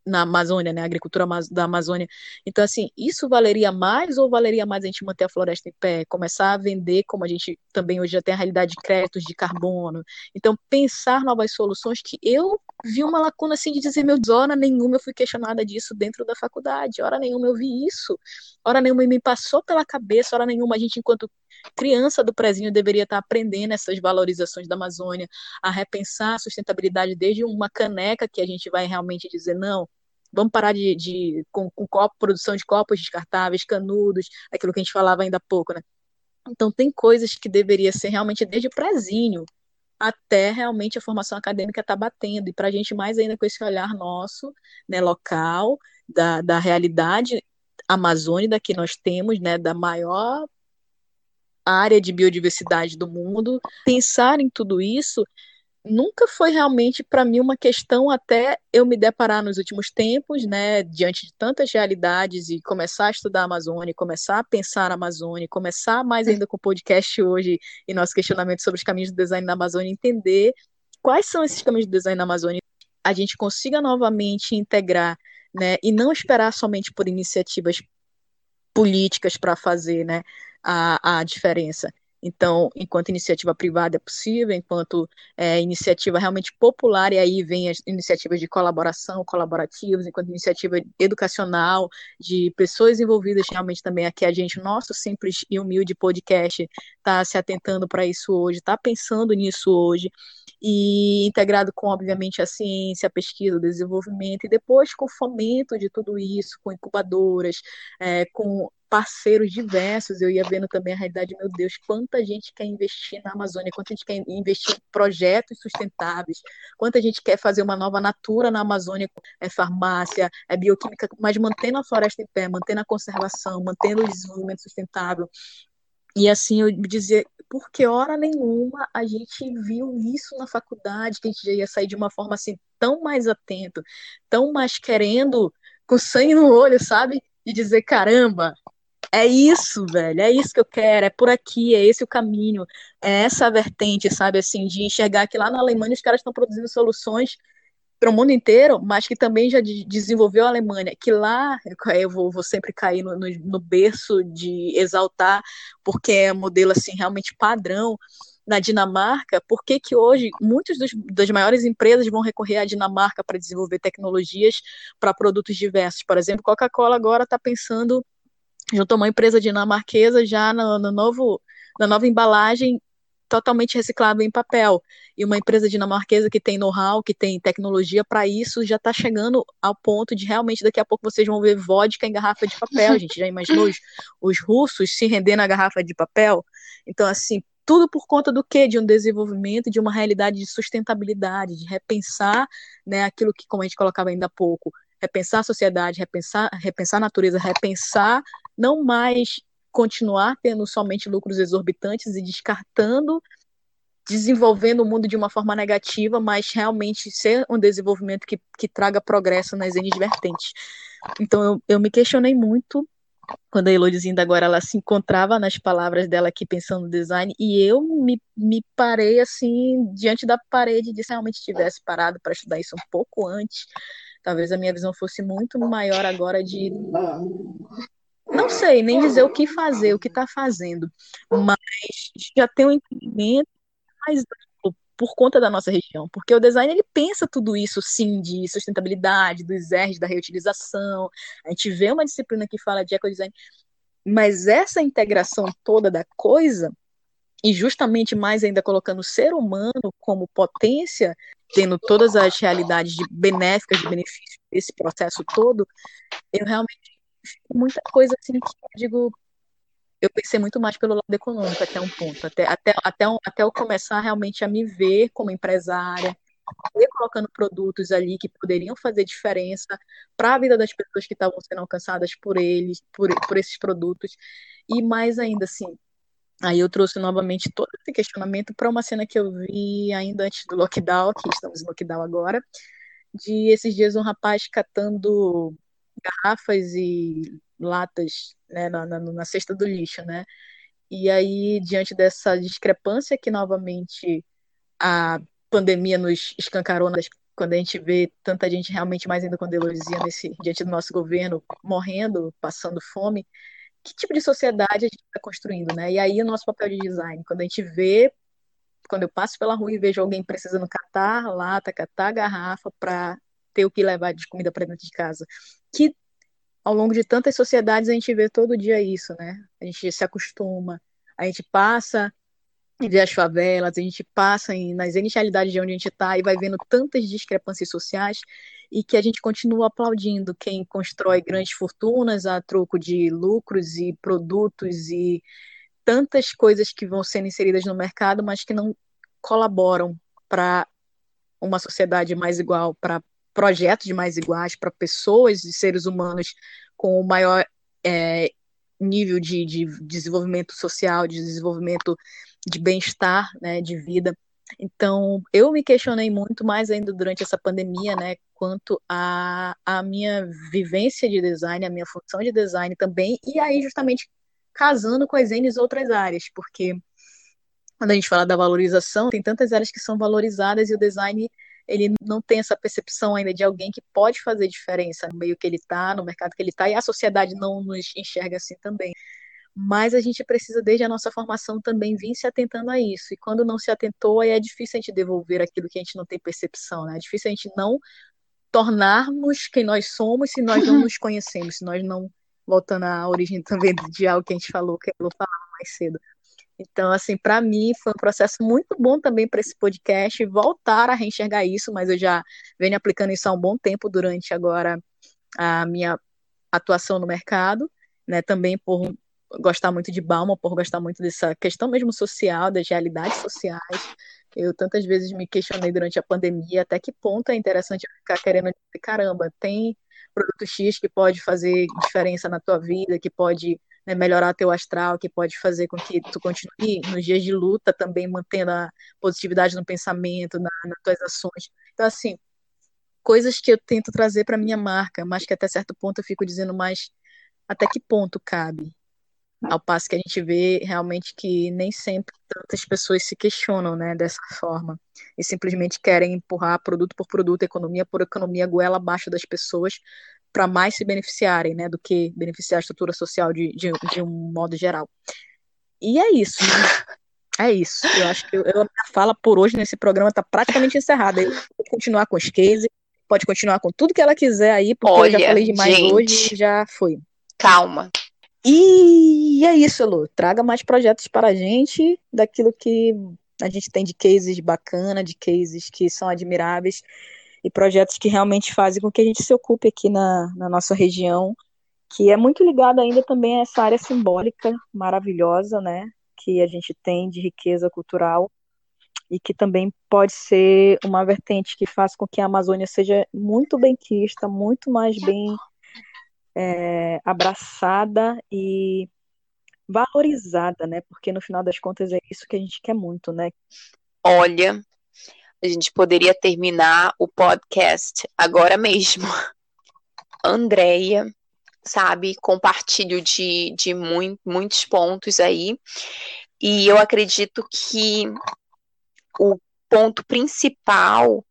na Amazônia, né, a agricultura da Amazônia. Então, assim, isso valeria mais ou valeria mais a gente manter a floresta em pé, começar a vender, como a gente também hoje já tem a realidade de créditos de carbono. Então, pensar novas soluções que eu vi uma lacuna assim de dizer, meu Deus, hora nenhuma eu fui questionada disso dentro da faculdade, hora nenhuma eu vi isso, hora nenhuma me passou pela cabeça, hora nenhuma a gente, enquanto criança do prezinho deveria estar aprendendo essas valorizações da Amazônia, a repensar a sustentabilidade desde uma caneca que a gente vai realmente dizer, não, vamos parar de, de com, com copo, produção de copos descartáveis, canudos, aquilo que a gente falava ainda há pouco, né? Então tem coisas que deveria ser realmente desde o prezinho até realmente a formação acadêmica está batendo, e para a gente mais ainda com esse olhar nosso, né, local, da, da realidade amazônica que nós temos, né, da maior área de biodiversidade do mundo, pensar em tudo isso nunca foi realmente para mim uma questão até eu me deparar nos últimos tempos, né, diante de tantas realidades e começar a estudar a Amazônia, começar a pensar a Amazônia, começar mais ainda com o podcast hoje e nosso questionamento sobre os caminhos do design na Amazônia, entender quais são esses caminhos do design na Amazônia, a gente consiga novamente integrar, né, e não esperar somente por iniciativas políticas para fazer, né, a, a diferença. Então, enquanto iniciativa privada é possível, enquanto é, iniciativa realmente popular, e aí vem as iniciativas de colaboração, colaborativas, enquanto iniciativa educacional, de pessoas envolvidas realmente também aqui, a gente, nosso simples e humilde podcast, está se atentando para isso hoje, está pensando nisso hoje, e integrado com, obviamente, a ciência, a pesquisa, o desenvolvimento, e depois com o fomento de tudo isso, com incubadoras, é, com parceiros diversos, eu ia vendo também a realidade, meu Deus, quanta gente quer investir na Amazônia, quanta gente quer investir em projetos sustentáveis, quanta gente quer fazer uma nova natura na Amazônia, é farmácia, é bioquímica, mas mantendo a floresta em pé, mantendo a conservação, mantendo o desenvolvimento sustentável. E assim, eu dizia, por que hora nenhuma a gente viu isso na faculdade, que a gente já ia sair de uma forma assim tão mais atento, tão mais querendo, com sangue no olho, sabe? E dizer, caramba, é isso, velho, é isso que eu quero, é por aqui, é esse o caminho, é essa vertente, sabe, assim, de enxergar que lá na Alemanha os caras estão produzindo soluções para o mundo inteiro, mas que também já de, desenvolveu a Alemanha, que lá eu vou, vou sempre cair no, no, no, berço de exaltar, porque é modelo assim realmente padrão na Dinamarca, por que hoje muitas das maiores empresas vão recorrer à Dinamarca para desenvolver tecnologias para produtos diversos? Por exemplo, Coca-Cola agora está pensando juntou uma empresa dinamarquesa já no, no novo, na nova embalagem totalmente reciclável em papel. E uma empresa dinamarquesa que tem know-how, que tem tecnologia para isso, já está chegando ao ponto de realmente daqui a pouco vocês vão ver vodka em garrafa de papel. (laughs) A gente já imaginou os, os russos se rendendo na garrafa de papel? Então, assim, tudo por conta do quê? De um desenvolvimento, de uma realidade de sustentabilidade, de repensar né, aquilo que, como a gente colocava ainda há pouco, repensar a sociedade, repensar, repensar a natureza, repensar não mais continuar tendo somente lucros exorbitantes e descartando, desenvolvendo o mundo de uma forma negativa, mas realmente ser um desenvolvimento que, que traga progresso nas N vertentes. Então eu, eu me questionei muito quando a Elodizinda agora ela se encontrava nas palavras dela aqui pensando no design e eu me, me parei assim diante da parede de se realmente tivesse parado para estudar isso um pouco antes talvez a minha visão fosse muito maior agora de não sei nem dizer o que fazer, o que está fazendo, mas já tem um entendimento mais por conta da nossa região, porque o design ele pensa tudo isso sim de sustentabilidade, dos R's, da reutilização. A gente vê uma disciplina que fala de ecodesign, mas essa integração toda da coisa e justamente mais ainda colocando o ser humano como potência, tendo todas as realidades de benéficas, de benefício desse processo todo, eu realmente muita coisa assim que eu digo, eu pensei muito mais pelo lado econômico até um ponto, até, até, até, até eu começar realmente a me ver como empresária, colocando produtos ali que poderiam fazer diferença para a vida das pessoas que estavam sendo alcançadas por eles, por, por esses produtos, e mais ainda assim, Aí eu trouxe novamente todo esse questionamento para uma cena que eu vi ainda antes do lockdown, que estamos no lockdown agora, de esses dias um rapaz catando garrafas e latas né, na, na, na cesta do lixo, né? E aí, diante dessa discrepância que novamente a pandemia nos escancarou quando a gente vê tanta gente realmente mais ainda com Deleuze nesse diante do nosso governo morrendo, passando fome, que tipo de sociedade a gente está construindo, né? E aí o nosso papel de design, quando a gente vê, quando eu passo pela rua e vejo alguém precisando catar lata, catar garrafa para ter o que levar de comida para dentro de casa, que ao longo de tantas sociedades a gente vê todo dia isso, né? A gente se acostuma, a gente passa e vê as favelas, a gente passa em, nas inicialidades de onde a gente está e vai vendo tantas discrepâncias sociais e que a gente continua aplaudindo quem constrói grandes fortunas a troco de lucros e produtos e tantas coisas que vão sendo inseridas no mercado, mas que não colaboram para uma sociedade mais igual, para projetos mais iguais, para pessoas e seres humanos com o maior é, nível de, de desenvolvimento social, de desenvolvimento de bem-estar, né, de vida. Então, eu me questionei muito mais ainda durante essa pandemia, né, quanto a, a minha vivência de design, a minha função de design também, e aí justamente casando com as N outras áreas, porque quando a gente fala da valorização, tem tantas áreas que são valorizadas e o design ele não tem essa percepção ainda de alguém que pode fazer diferença no meio que ele está, no mercado que ele está, e a sociedade não nos enxerga assim também. Mas a gente precisa, desde a nossa formação, também vir se atentando a isso. E quando não se atentou, aí é difícil a gente devolver aquilo que a gente não tem percepção, né? É difícil a gente não tornarmos quem nós somos se nós não (laughs) nos conhecemos, se nós não, voltando à origem também de algo que a gente falou, que eu vou falar mais cedo, então, assim, para mim foi um processo muito bom também para esse podcast voltar a reenxergar isso, mas eu já venho aplicando isso há um bom tempo durante agora a minha atuação no mercado, né? Também por gostar muito de Balma, por gostar muito dessa questão mesmo social, das realidades sociais. Eu tantas vezes me questionei durante a pandemia até que ponto é interessante ficar querendo dizer, caramba, tem produto X que pode fazer diferença na tua vida, que pode né, melhorar teu astral, que pode fazer com que tu continue nos dias de luta também mantendo a positividade no pensamento, na, nas tuas ações. Então, assim, coisas que eu tento trazer para minha marca, mas que até certo ponto eu fico dizendo mais até que ponto cabe. Ao passo que a gente vê realmente que nem sempre tantas pessoas se questionam né, dessa forma e simplesmente querem empurrar produto por produto, economia por economia, goela abaixo das pessoas, para mais se beneficiarem, né, do que beneficiar a estrutura social de, de, de, um modo geral. E é isso. (laughs) É isso. Eu acho que eu, eu, a minha fala por hoje nesse programa está praticamente encerrada. Eu vou continuar com os cases, pode continuar com tudo que ela quiser aí, porque Olha, eu já falei demais gente, hoje e já foi. Calma. E é isso, Lu. Traga mais projetos para a gente, daquilo que a gente tem de cases bacana, de cases que são admiráveis e projetos que realmente fazem com que a gente se ocupe aqui na, na nossa região, que é muito ligado ainda também a essa área simbólica maravilhosa, né, que a gente tem de riqueza cultural e que também pode ser uma vertente que faz com que a Amazônia seja muito bem quista, muito mais bem é, abraçada e valorizada, né? Porque no final das contas é isso que a gente quer muito, né? Olha, a gente poderia terminar o podcast agora mesmo. (laughs) Andréia, sabe, compartilho de, de muito, muitos pontos aí. E eu acredito que o ponto principal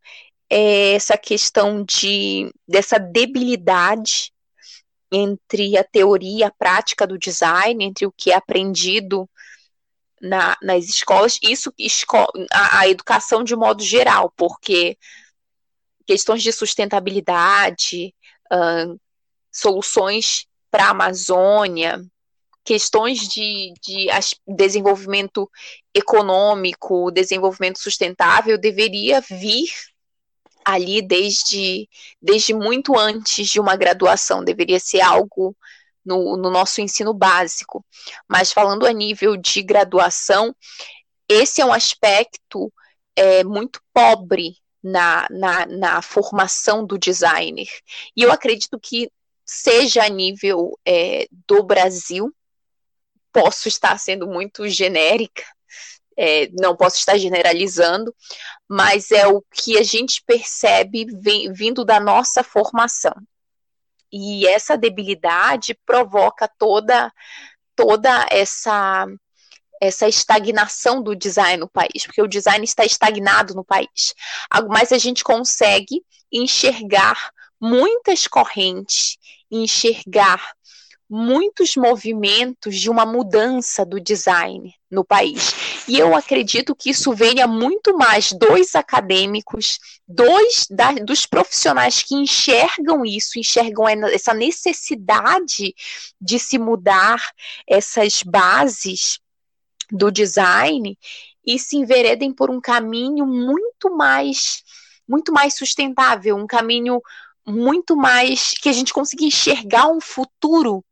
é essa questão de dessa debilidade entre a teoria e a prática do design, entre o que é aprendido na, nas escolas, isso esco a, a, educação de modo geral, porque questões de sustentabilidade, uh, soluções para a Amazônia, questões de, de desenvolvimento econômico, desenvolvimento sustentável, deveria vir ali desde, desde muito antes de uma graduação, deveria ser algo no, no nosso ensino básico. Mas falando a nível de graduação, esse é um aspecto é, muito pobre na, na, na, formação do designer. E eu acredito que seja a nível é, do Brasil, posso estar sendo muito genérica, é, não posso estar generalizando, mas é o que a gente percebe vindo da nossa formação. E essa debilidade provoca toda toda essa essa estagnação do design no país, porque o design está estagnado no país. Mas a gente consegue enxergar muitas correntes, enxergar muitos movimentos de uma mudança do design no país. E eu acredito que isso venha muito mais dos acadêmicos, dois da, dos profissionais que enxergam isso, enxergam essa necessidade de se mudar essas bases do design e se enveredem por um caminho muito mais muito mais sustentável, um caminho muito mais que a gente consiga enxergar um futuro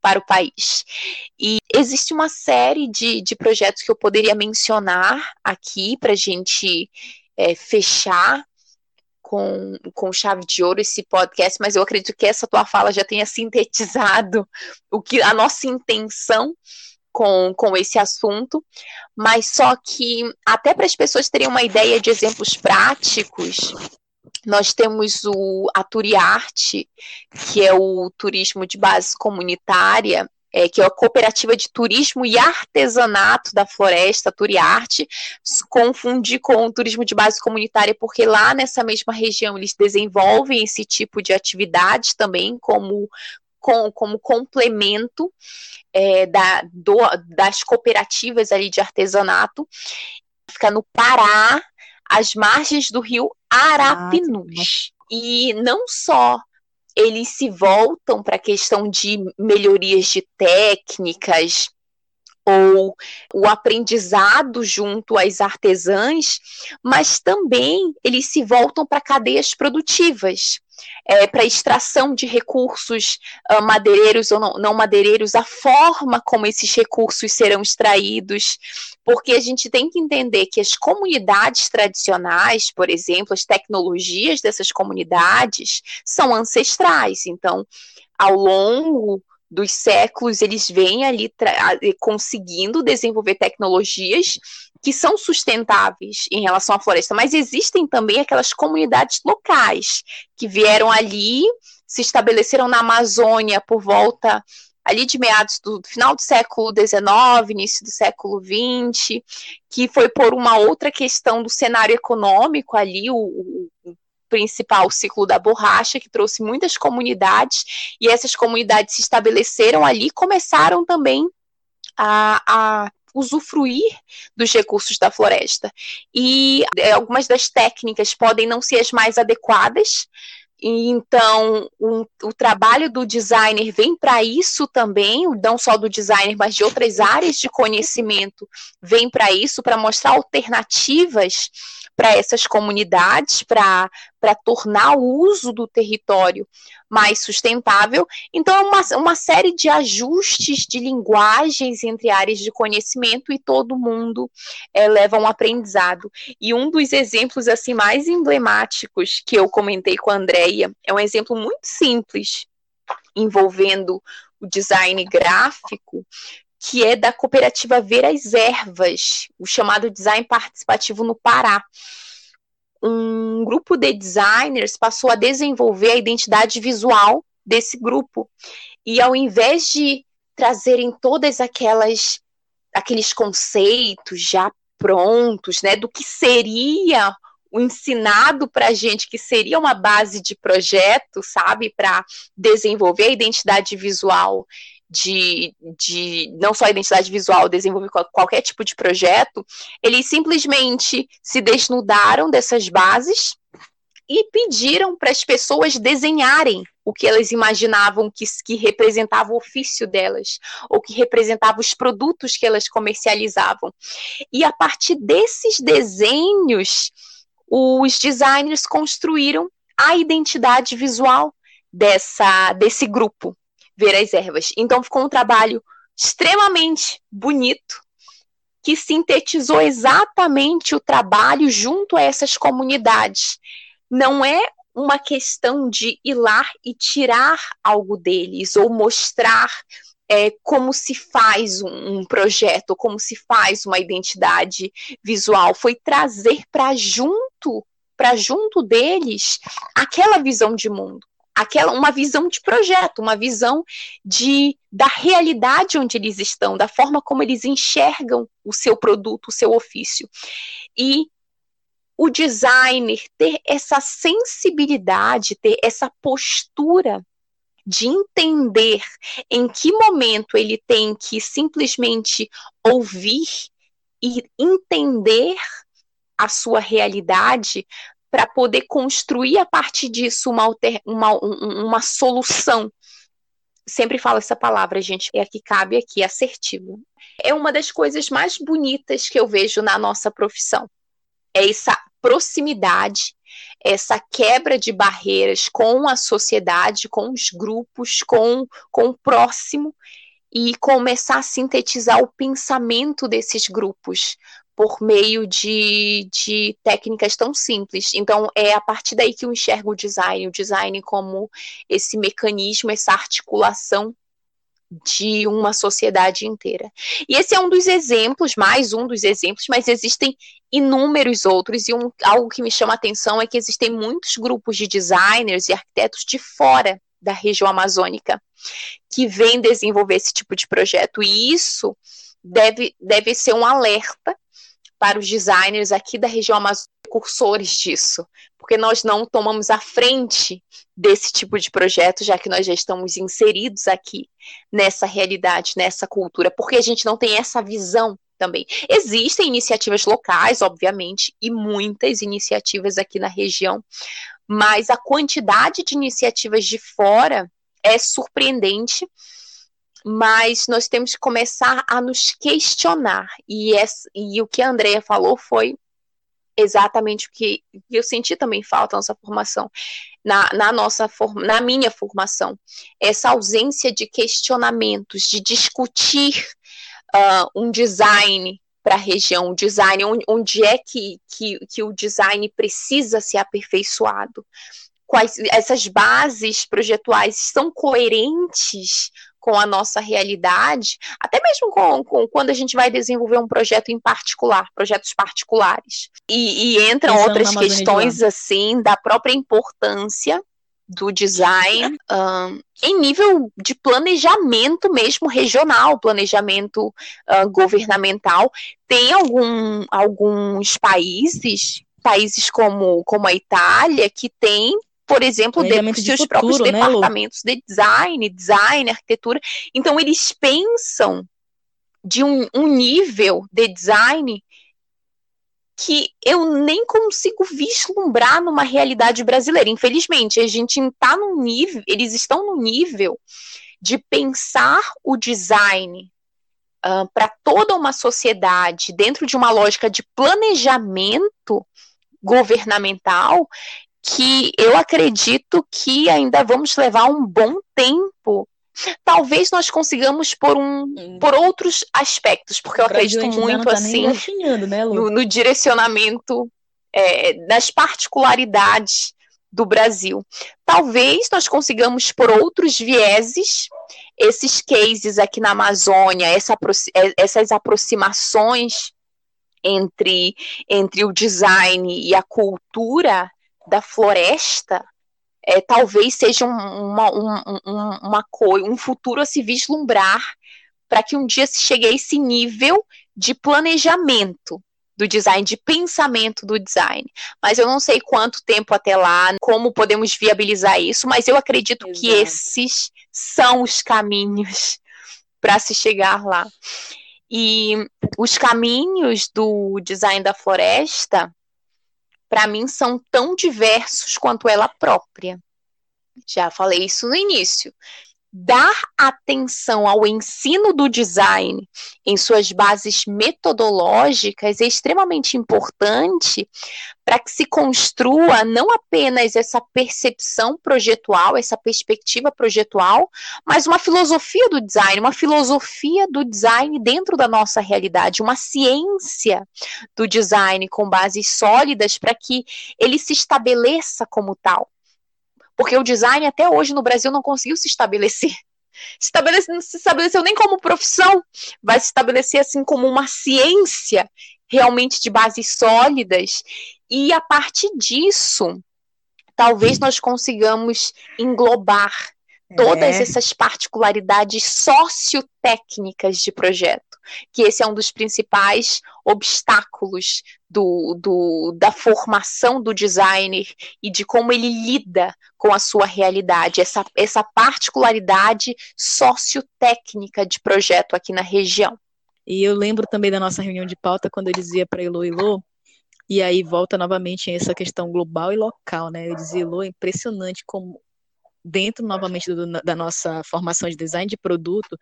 para o país. E existe uma série de, de projetos que eu poderia mencionar aqui para a gente é, fechar com, com chave de ouro esse podcast, mas eu acredito que essa tua fala já tenha sintetizado o que a nossa intenção com, com esse assunto, mas só que até para as pessoas terem uma ideia de exemplos práticos, nós temos o a Turiarte, que é o turismo de base comunitária, é, que é a cooperativa de turismo e artesanato da floresta, Turiarte, confunde com o turismo de base comunitária, porque lá nessa mesma região eles desenvolvem esse tipo de atividade também como, com, como complemento é, da, do, das cooperativas ali de artesanato. Fica no Pará, às margens do rio Arapinus. Ah, e não só eles se voltam para a questão de melhorias de técnicas ou o aprendizado junto às artesãs, mas também eles se voltam para cadeias produtivas é, para extração de recursos uh, madeireiros ou não, não madeireiros, a forma como esses recursos serão extraídos, porque a gente tem que entender que as comunidades tradicionais, por exemplo, as tecnologias dessas comunidades são ancestrais. Então, ao longo dos séculos, eles vêm ali conseguindo desenvolver tecnologias que são sustentáveis em relação à floresta, mas existem também aquelas comunidades locais que vieram ali, se estabeleceram na Amazônia por volta ali de meados do final do século XIX, início do século XX, que foi por uma outra questão do cenário econômico ali, o, o principal ciclo da borracha, que trouxe muitas comunidades, e essas comunidades se estabeleceram ali e começaram também a, a usufruir dos recursos da floresta. E é, algumas das técnicas podem não ser as mais adequadas, então, um, o trabalho do designer vem para isso também, não só do designer, mas de outras áreas de conhecimento, vem para isso, para mostrar alternativas para essas comunidades, para tornar o uso do território mais sustentável. Então, é uma, uma série de ajustes de linguagens entre áreas de conhecimento e todo mundo é, leva um aprendizado. E um dos exemplos assim mais emblemáticos que eu comentei com a Andrea é um exemplo muito simples, envolvendo o design gráfico, que é da cooperativa Ver as Ervas, o chamado design participativo no Pará. Um grupo de designers passou a desenvolver a identidade visual desse grupo. E ao invés de trazerem todas aquelas aqueles conceitos já prontos, né, do que seria o ensinado para a gente, que seria uma base de projeto, sabe, para desenvolver a identidade visual de, de não só identidade visual, desenvolver qualquer tipo de projeto, eles simplesmente se desnudaram dessas bases e pediram para as pessoas desenharem o que elas imaginavam que, que representava o ofício delas, ou que representava os produtos que elas comercializavam. E a partir desses desenhos, os designers construíram a identidade visual dessa, desse grupo ver as ervas. Então ficou um trabalho extremamente bonito que sintetizou exatamente o trabalho junto a essas comunidades. Não é uma questão de ir lá e tirar algo deles ou mostrar é, como se faz um, um projeto, como se faz uma identidade visual, foi trazer para junto, para junto deles, aquela visão de mundo aquela uma visão de projeto, uma visão de da realidade onde eles estão, da forma como eles enxergam o seu produto, o seu ofício. E o designer ter essa sensibilidade, ter essa postura de entender em que momento ele tem que simplesmente ouvir e entender a sua realidade para poder construir a partir disso uma, alter, uma, uma solução. Sempre falo essa palavra, gente, é a que cabe aqui, assertivo. É uma das coisas mais bonitas que eu vejo na nossa profissão. É essa proximidade, essa quebra de barreiras com a sociedade, com os grupos, com, com o próximo, e começar a sintetizar o pensamento desses grupos por meio de, de técnicas tão simples. Então, é a partir daí que eu enxergo o design, o design como esse mecanismo, essa articulação de uma sociedade inteira. E esse é um dos exemplos, mais um dos exemplos, mas existem inúmeros outros, e um, algo que me chama a atenção é que existem muitos grupos de designers e arquitetos de fora da região amazônica que vêm desenvolver esse tipo de projeto, e isso deve, deve ser um alerta para os designers aqui da região amazônica, cursores disso, porque nós não tomamos a frente desse tipo de projeto, já que nós já estamos inseridos aqui nessa realidade, nessa cultura, porque a gente não tem essa visão também. Existem iniciativas locais, obviamente, e muitas iniciativas aqui na região, mas a quantidade de iniciativas de fora é surpreendente mas nós temos que começar a nos questionar. E, essa, e o que a Andrea falou foi exatamente o que eu senti também falta na nossa formação, na, na nossa na minha formação, essa ausência de questionamentos, de discutir uh, um design para a região, um design, onde, onde é que, que, que o design precisa ser aperfeiçoado. Quais essas bases projetuais são coerentes com a nossa realidade, até mesmo com, com, quando a gente vai desenvolver um projeto em particular, projetos particulares. E, e entram Pensando outras questões, assim, da própria importância do design um, em nível de planejamento mesmo regional, planejamento uh, governamental. Tem algum, alguns países, países como, como a Itália, que tem por exemplo, de, de seus futuro, próprios né, departamentos de design, design, arquitetura. Então, eles pensam de um, um nível de design que eu nem consigo vislumbrar numa realidade brasileira. Infelizmente, a gente está no nível, eles estão no nível de pensar o design uh, para toda uma sociedade dentro de uma lógica de planejamento governamental que eu acredito que ainda vamos levar um bom tempo. Talvez nós consigamos por um por outros aspectos, porque eu acredito muito tá assim né, no, no, direcionamento é, das particularidades do Brasil. Talvez nós consigamos por outros vieses esses cases aqui na Amazônia, essa, é, essas aproximações entre, entre o design e a cultura da floresta é, talvez seja um, uma, um, um, uma coisa, um futuro a se vislumbrar para que um dia se chegue a esse nível de planejamento do design, de pensamento do design. Mas eu não sei quanto tempo até lá, como podemos viabilizar isso, mas eu acredito Exato. que esses são os caminhos (laughs) para se chegar lá. E os caminhos do design da floresta, para mim, são tão diversos quanto ela própria. Já falei isso no início dar atenção ao ensino do design em suas bases metodológicas é extremamente importante para que se construa não apenas essa percepção projetual, essa perspectiva projetual, mas uma filosofia do design, uma filosofia do design dentro da nossa realidade, uma ciência do design com bases sólidas para que ele se estabeleça como tal porque o design até hoje no Brasil não conseguiu se estabelecer. estabelece, não se estabeleceu nem como profissão, vai se estabelecer assim como uma ciência realmente de bases sólidas, e a partir disso, talvez nós consigamos englobar todas é. essas particularidades sociotécnicas de projeto, que esse é um dos principais obstáculos do, do, da formação do designer e de como ele lida com a sua realidade, essa, essa particularidade sociotécnica de projeto aqui na região. E eu lembro também da nossa reunião de pauta quando eu dizia para Elo Elo, e aí volta novamente essa questão global e local, né? Eu dizia, Elo, é impressionante como dentro novamente do, da nossa formação de design de produto,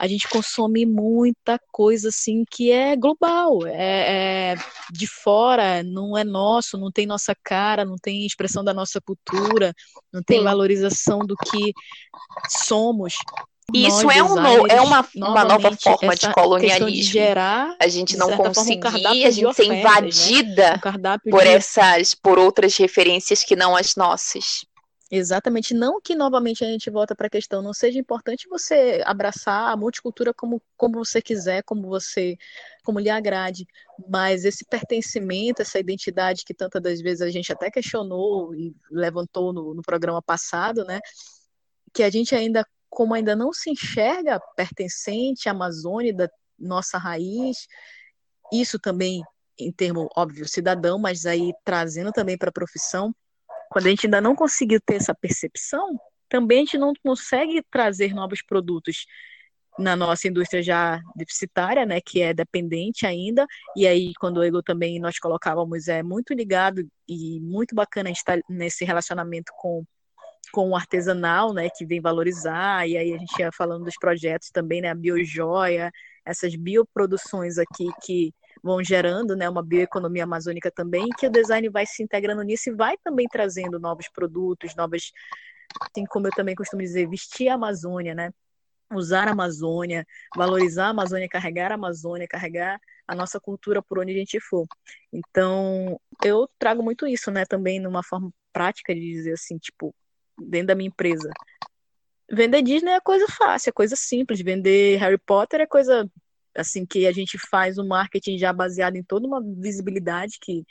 a gente consome muita coisa assim que é global, é, é, de fora, não é nosso, não tem nossa cara, não tem expressão da nossa cultura, não tem Sim. valorização do que somos. Isso é, um no, é uma, uma nova forma de colonialismo. De gerar, a gente não conseguir, forma, um a gente ser né? invadida né? um por de... essas, por outras referências que não as nossas. Exatamente, não que novamente a gente volta para a questão, não seja importante você abraçar a multicultura como, como você quiser, como você, como lhe agrade, mas esse pertencimento, essa identidade que tantas das vezes a gente até questionou e levantou no, no programa passado, né, que a gente ainda, como ainda não se enxerga pertencente à Amazônia, da nossa raiz, isso também em termo óbvio cidadão, mas aí trazendo também para a profissão, quando a gente ainda não conseguiu ter essa percepção, também a gente não consegue trazer novos produtos na nossa indústria já deficitária, né, que é dependente ainda, e aí quando o Ego também nós colocávamos é muito ligado e muito bacana a gente estar tá nesse relacionamento com com o artesanal, né, que vem valorizar, e aí a gente ia falando dos projetos também, né, a biojoia, essas bioproduções aqui que vão gerando né, uma bioeconomia amazônica também, que o design vai se integrando nisso e vai também trazendo novos produtos, novas, assim como eu também costumo dizer, vestir a Amazônia, né? Usar a Amazônia, valorizar a Amazônia, carregar a Amazônia, carregar a nossa cultura por onde a gente for. Então, eu trago muito isso, né, também numa forma prática de dizer assim, tipo, dentro da minha empresa. Vender Disney é coisa fácil, é coisa simples. Vender Harry Potter é coisa assim que a gente faz um marketing já baseado em toda uma visibilidade que,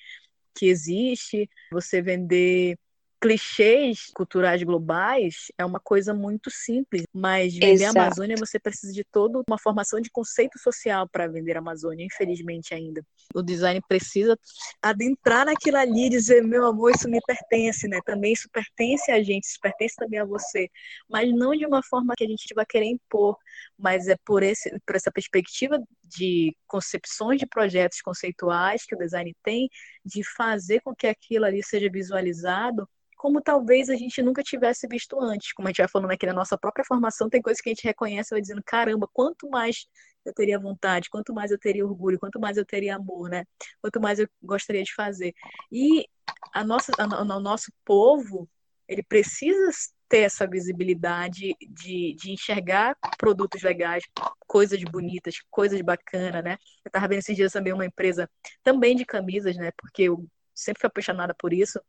que existe, você vender clichês culturais globais é uma coisa muito simples, mas vender Exato. a Amazônia você precisa de toda uma formação de conceito social para vender a Amazônia, infelizmente ainda. O design precisa adentrar naquilo ali e dizer, meu amor, isso me pertence, né? Também isso pertence a gente, isso pertence também a você, mas não de uma forma que a gente vai querer impor, mas é por, esse, por essa perspectiva de concepções de projetos conceituais que o design tem, de fazer com que aquilo ali seja visualizado como talvez a gente nunca tivesse visto antes. Como a gente vai falando aqui na nossa própria formação, tem coisas que a gente reconhece e vai dizendo, caramba, quanto mais eu teria vontade, quanto mais eu teria orgulho, quanto mais eu teria amor, né? Quanto mais eu gostaria de fazer. E a nossa, a, o nosso povo, ele precisa ter essa visibilidade de, de enxergar produtos legais, coisas bonitas, coisas bacanas, né? Eu estava vendo esses dias também uma empresa também de camisas, né? Porque eu sempre fui apaixonada por isso.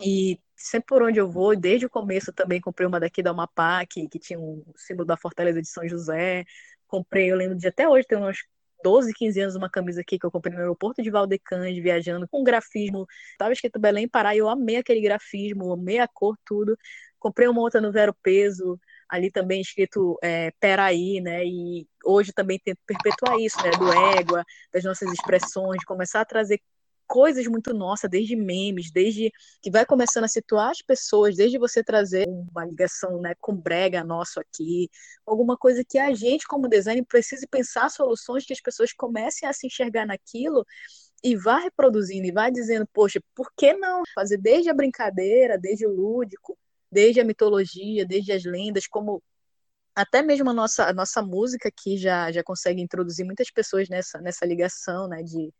E sempre por onde eu vou, desde o começo também comprei uma daqui da Amapá, que, que tinha um símbolo da Fortaleza de São José. Comprei, eu lembro de até hoje, tem uns 12, 15 anos, uma camisa aqui que eu comprei no aeroporto de Valdecande, viajando, com grafismo. Tava escrito Belém Pará e eu amei aquele grafismo, amei a cor, tudo. Comprei uma outra no Vero Peso, ali também escrito é, Peraí, né? E hoje também tento perpetuar isso, né? Do égua, das nossas expressões, começar a trazer coisas muito nossas, desde memes, desde que vai começando a situar as pessoas, desde você trazer uma ligação né, com brega nosso aqui, alguma coisa que a gente, como designer, precise pensar soluções que as pessoas comecem a se enxergar naquilo e vá reproduzindo e vai dizendo, poxa, por que não fazer desde a brincadeira, desde o lúdico, desde a mitologia, desde as lendas, como até mesmo a nossa, a nossa música aqui já, já consegue introduzir muitas pessoas nessa, nessa ligação, né, de,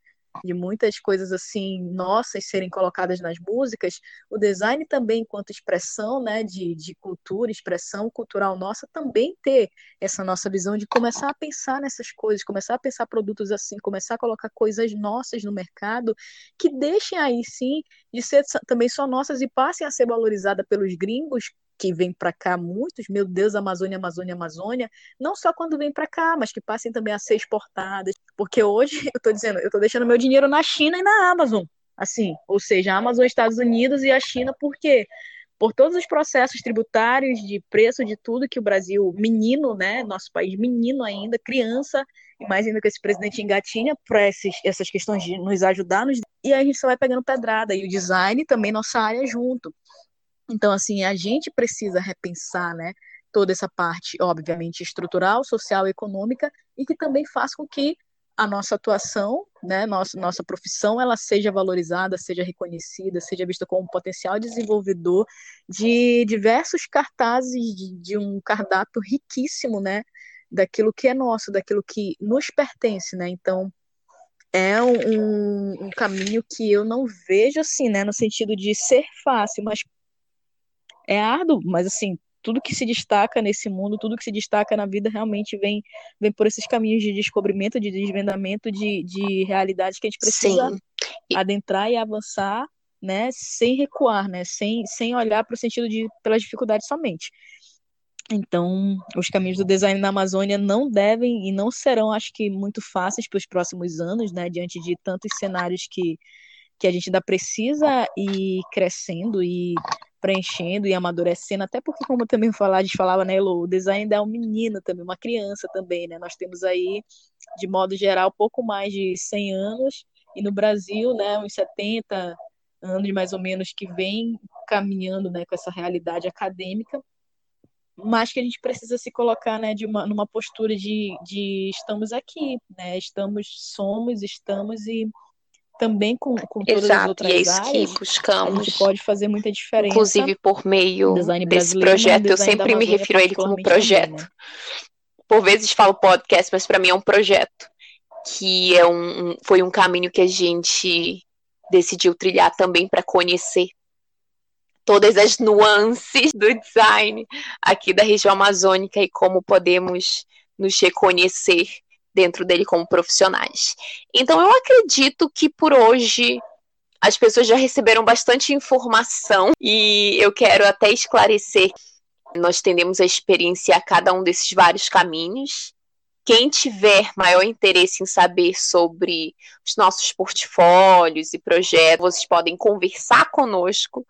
de muitas coisas assim nossas serem colocadas nas músicas, o design também, enquanto expressão né, de, de cultura, expressão cultural nossa, também ter essa nossa visão de começar a pensar nessas coisas, começar a pensar produtos assim, começar a colocar coisas nossas no mercado que deixem aí sim de ser também só nossas e passem a ser valorizadas pelos gringos que vêm para cá, muitos, meu Deus, Amazônia, Amazônia, Amazônia, não só quando vêm para cá, mas que passem também a ser exportadas, porque hoje (laughs) eu estou dizendo, eu estou deixando meu dinheiro na China e na Amazon, assim, ou seja, a Amazon, Estados Unidos e a China, por quê? Por todos os processos tributários, de preço, de tudo que o Brasil, menino, né, nosso país menino ainda, criança, e mais ainda que esse presidente engatinha para essas questões de nos ajudar, nos... e aí a gente só vai pegando pedrada, e o design também nossa área junto. Então, assim, a gente precisa repensar, né, toda essa parte, obviamente, estrutural, social econômica, e que também faz com que a nossa atuação, né, nossa, nossa profissão, ela seja valorizada, seja reconhecida, seja vista como um potencial desenvolvedor de diversos cartazes, de, de um cardápio riquíssimo, né, daquilo que é nosso, daquilo que nos pertence, né, então é um, um caminho que eu não vejo assim, né, no sentido de ser fácil, mas é árduo, mas assim, tudo que se destaca nesse mundo, tudo que se destaca na vida realmente vem, vem por esses caminhos de descobrimento, de desvendamento de, de realidades que a gente precisa Sim. adentrar e avançar, né, sem recuar, né, sem, sem olhar para o sentido de pelas dificuldades somente. Então, os caminhos do design na Amazônia não devem e não serão, acho que, muito fáceis para os próximos anos, né, diante de tantos cenários que, que a gente ainda precisa ir crescendo e preenchendo e amadurecendo, até porque, como também falar, a gente falava, né, o design é um menino também, uma criança também, né? Nós temos aí, de modo geral, pouco mais de 100 anos, e no Brasil, né, uns 70 anos mais ou menos que vem caminhando, né, com essa realidade acadêmica, mas que a gente precisa se colocar, né, de uma, numa postura de, de estamos aqui, né, estamos, somos, estamos e também com, com todas Exato, as outras e é isso áreas, que buscamos. A gente pode fazer muita diferença. Inclusive por meio desse projeto, eu sempre me refiro a ele como projeto. Também, né? Por vezes falo podcast, mas para mim é um projeto que é um, foi um caminho que a gente decidiu trilhar também para conhecer todas as nuances do design aqui da região amazônica e como podemos nos reconhecer dentro dele como profissionais. Então eu acredito que por hoje as pessoas já receberam bastante informação e eu quero até esclarecer. Nós tendemos a experienciar cada um desses vários caminhos. Quem tiver maior interesse em saber sobre os nossos portfólios e projetos, vocês podem conversar conosco.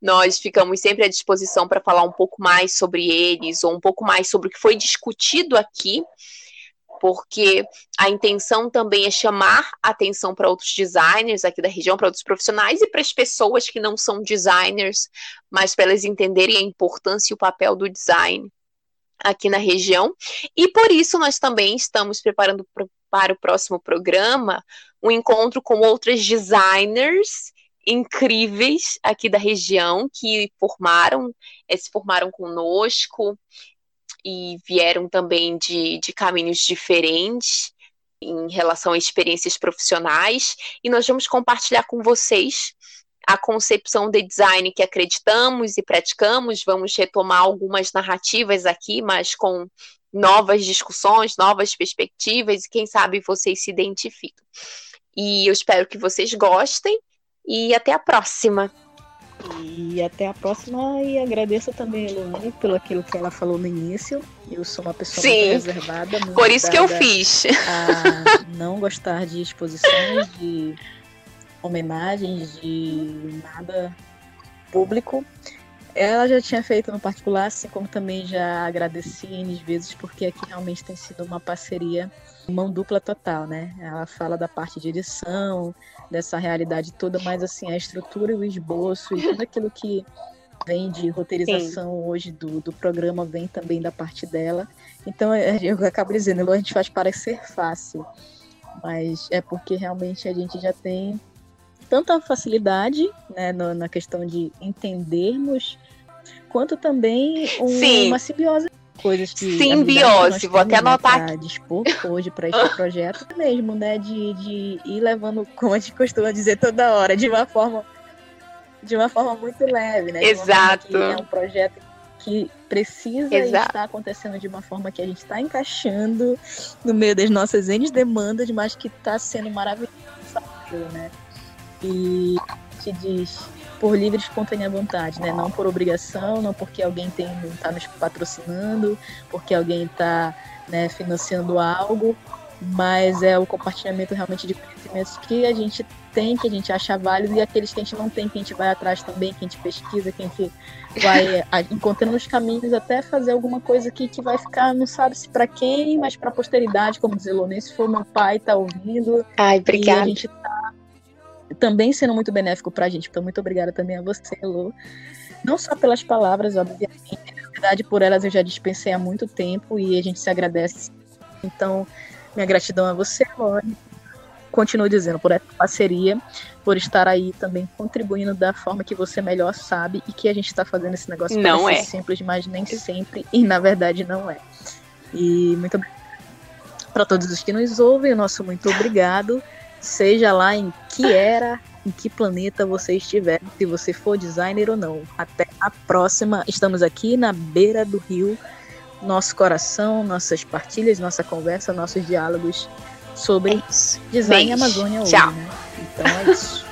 Nós ficamos sempre à disposição para falar um pouco mais sobre eles ou um pouco mais sobre o que foi discutido aqui porque a intenção também é chamar atenção para outros designers aqui da região, para outros profissionais e para as pessoas que não são designers, mas para elas entenderem a importância e o papel do design aqui na região. E por isso nós também estamos preparando para o próximo programa um encontro com outras designers incríveis aqui da região que formaram, eh, se formaram conosco e vieram também de, de caminhos diferentes em relação a experiências profissionais, e nós vamos compartilhar com vocês a concepção de design que acreditamos e praticamos. Vamos retomar algumas narrativas aqui, mas com novas discussões, novas perspectivas, e quem sabe vocês se identificam. E eu espero que vocês gostem, e até a próxima! E até a próxima e agradeço também a Luane pelo aquilo que ela falou no início. Eu sou uma pessoa Sim, muito reservada. Muito por isso que eu fiz. A não gostar de exposições, de homenagens, de nada público. Ela já tinha feito no particular, assim como também já agradeci N vezes, porque aqui realmente tem sido uma parceria mão dupla total, né? Ela fala da parte de edição, dessa realidade toda, mas assim, a estrutura e o esboço e tudo aquilo que vem de roteirização Sim. hoje do, do programa vem também da parte dela. Então é, (laughs) eu acabo dizendo, a gente faz parecer fácil, mas é porque realmente a gente já tem tanta facilidade né, na questão de entendermos, quanto também um, uma simbiose coisas que simbiose, vou até anotar aqui. dispor hoje para este (laughs) projeto mesmo, né, de, de ir levando, como a gente costuma dizer toda hora, de uma forma de uma forma muito leve, né? Exato. é um projeto que precisa estar acontecendo de uma forma que a gente está encaixando no meio das nossas N demandas, mas que está sendo maravilhoso, né? E te diz por livre e espontânea vontade, né? Não por obrigação, não porque alguém está nos patrocinando, porque alguém está né, financiando algo, mas é o compartilhamento realmente de conhecimentos que a gente tem, que a gente acha válido, e aqueles que a gente não tem, que a gente vai atrás também, que a gente pesquisa, que a gente vai (laughs) encontrando os caminhos até fazer alguma coisa que, que vai ficar, não sabe se para quem, mas para a posteridade, como dizer, nem se for meu pai tá ouvindo. Ai, obrigada. E a gente tá também sendo muito benéfico para a gente. Então, muito obrigada também a você, Lu. Não só pelas palavras, obviamente, na verdade, por elas eu já dispensei há muito tempo e a gente se agradece. Então, minha gratidão a você, Lore. Continuo dizendo, por essa parceria, por estar aí também contribuindo da forma que você melhor sabe e que a gente está fazendo esse negócio não é simples, mas nem sempre, e na verdade não é. E muito obrigada para todos os que nos ouvem, o nosso muito obrigado seja lá em que era, em que planeta você estiver, se você for designer ou não. Até a próxima. Estamos aqui na beira do rio. Nosso coração, nossas partilhas, nossa conversa, nossos diálogos sobre é design Beijo. Amazônia hoje. Tchau. Né? Então é isso.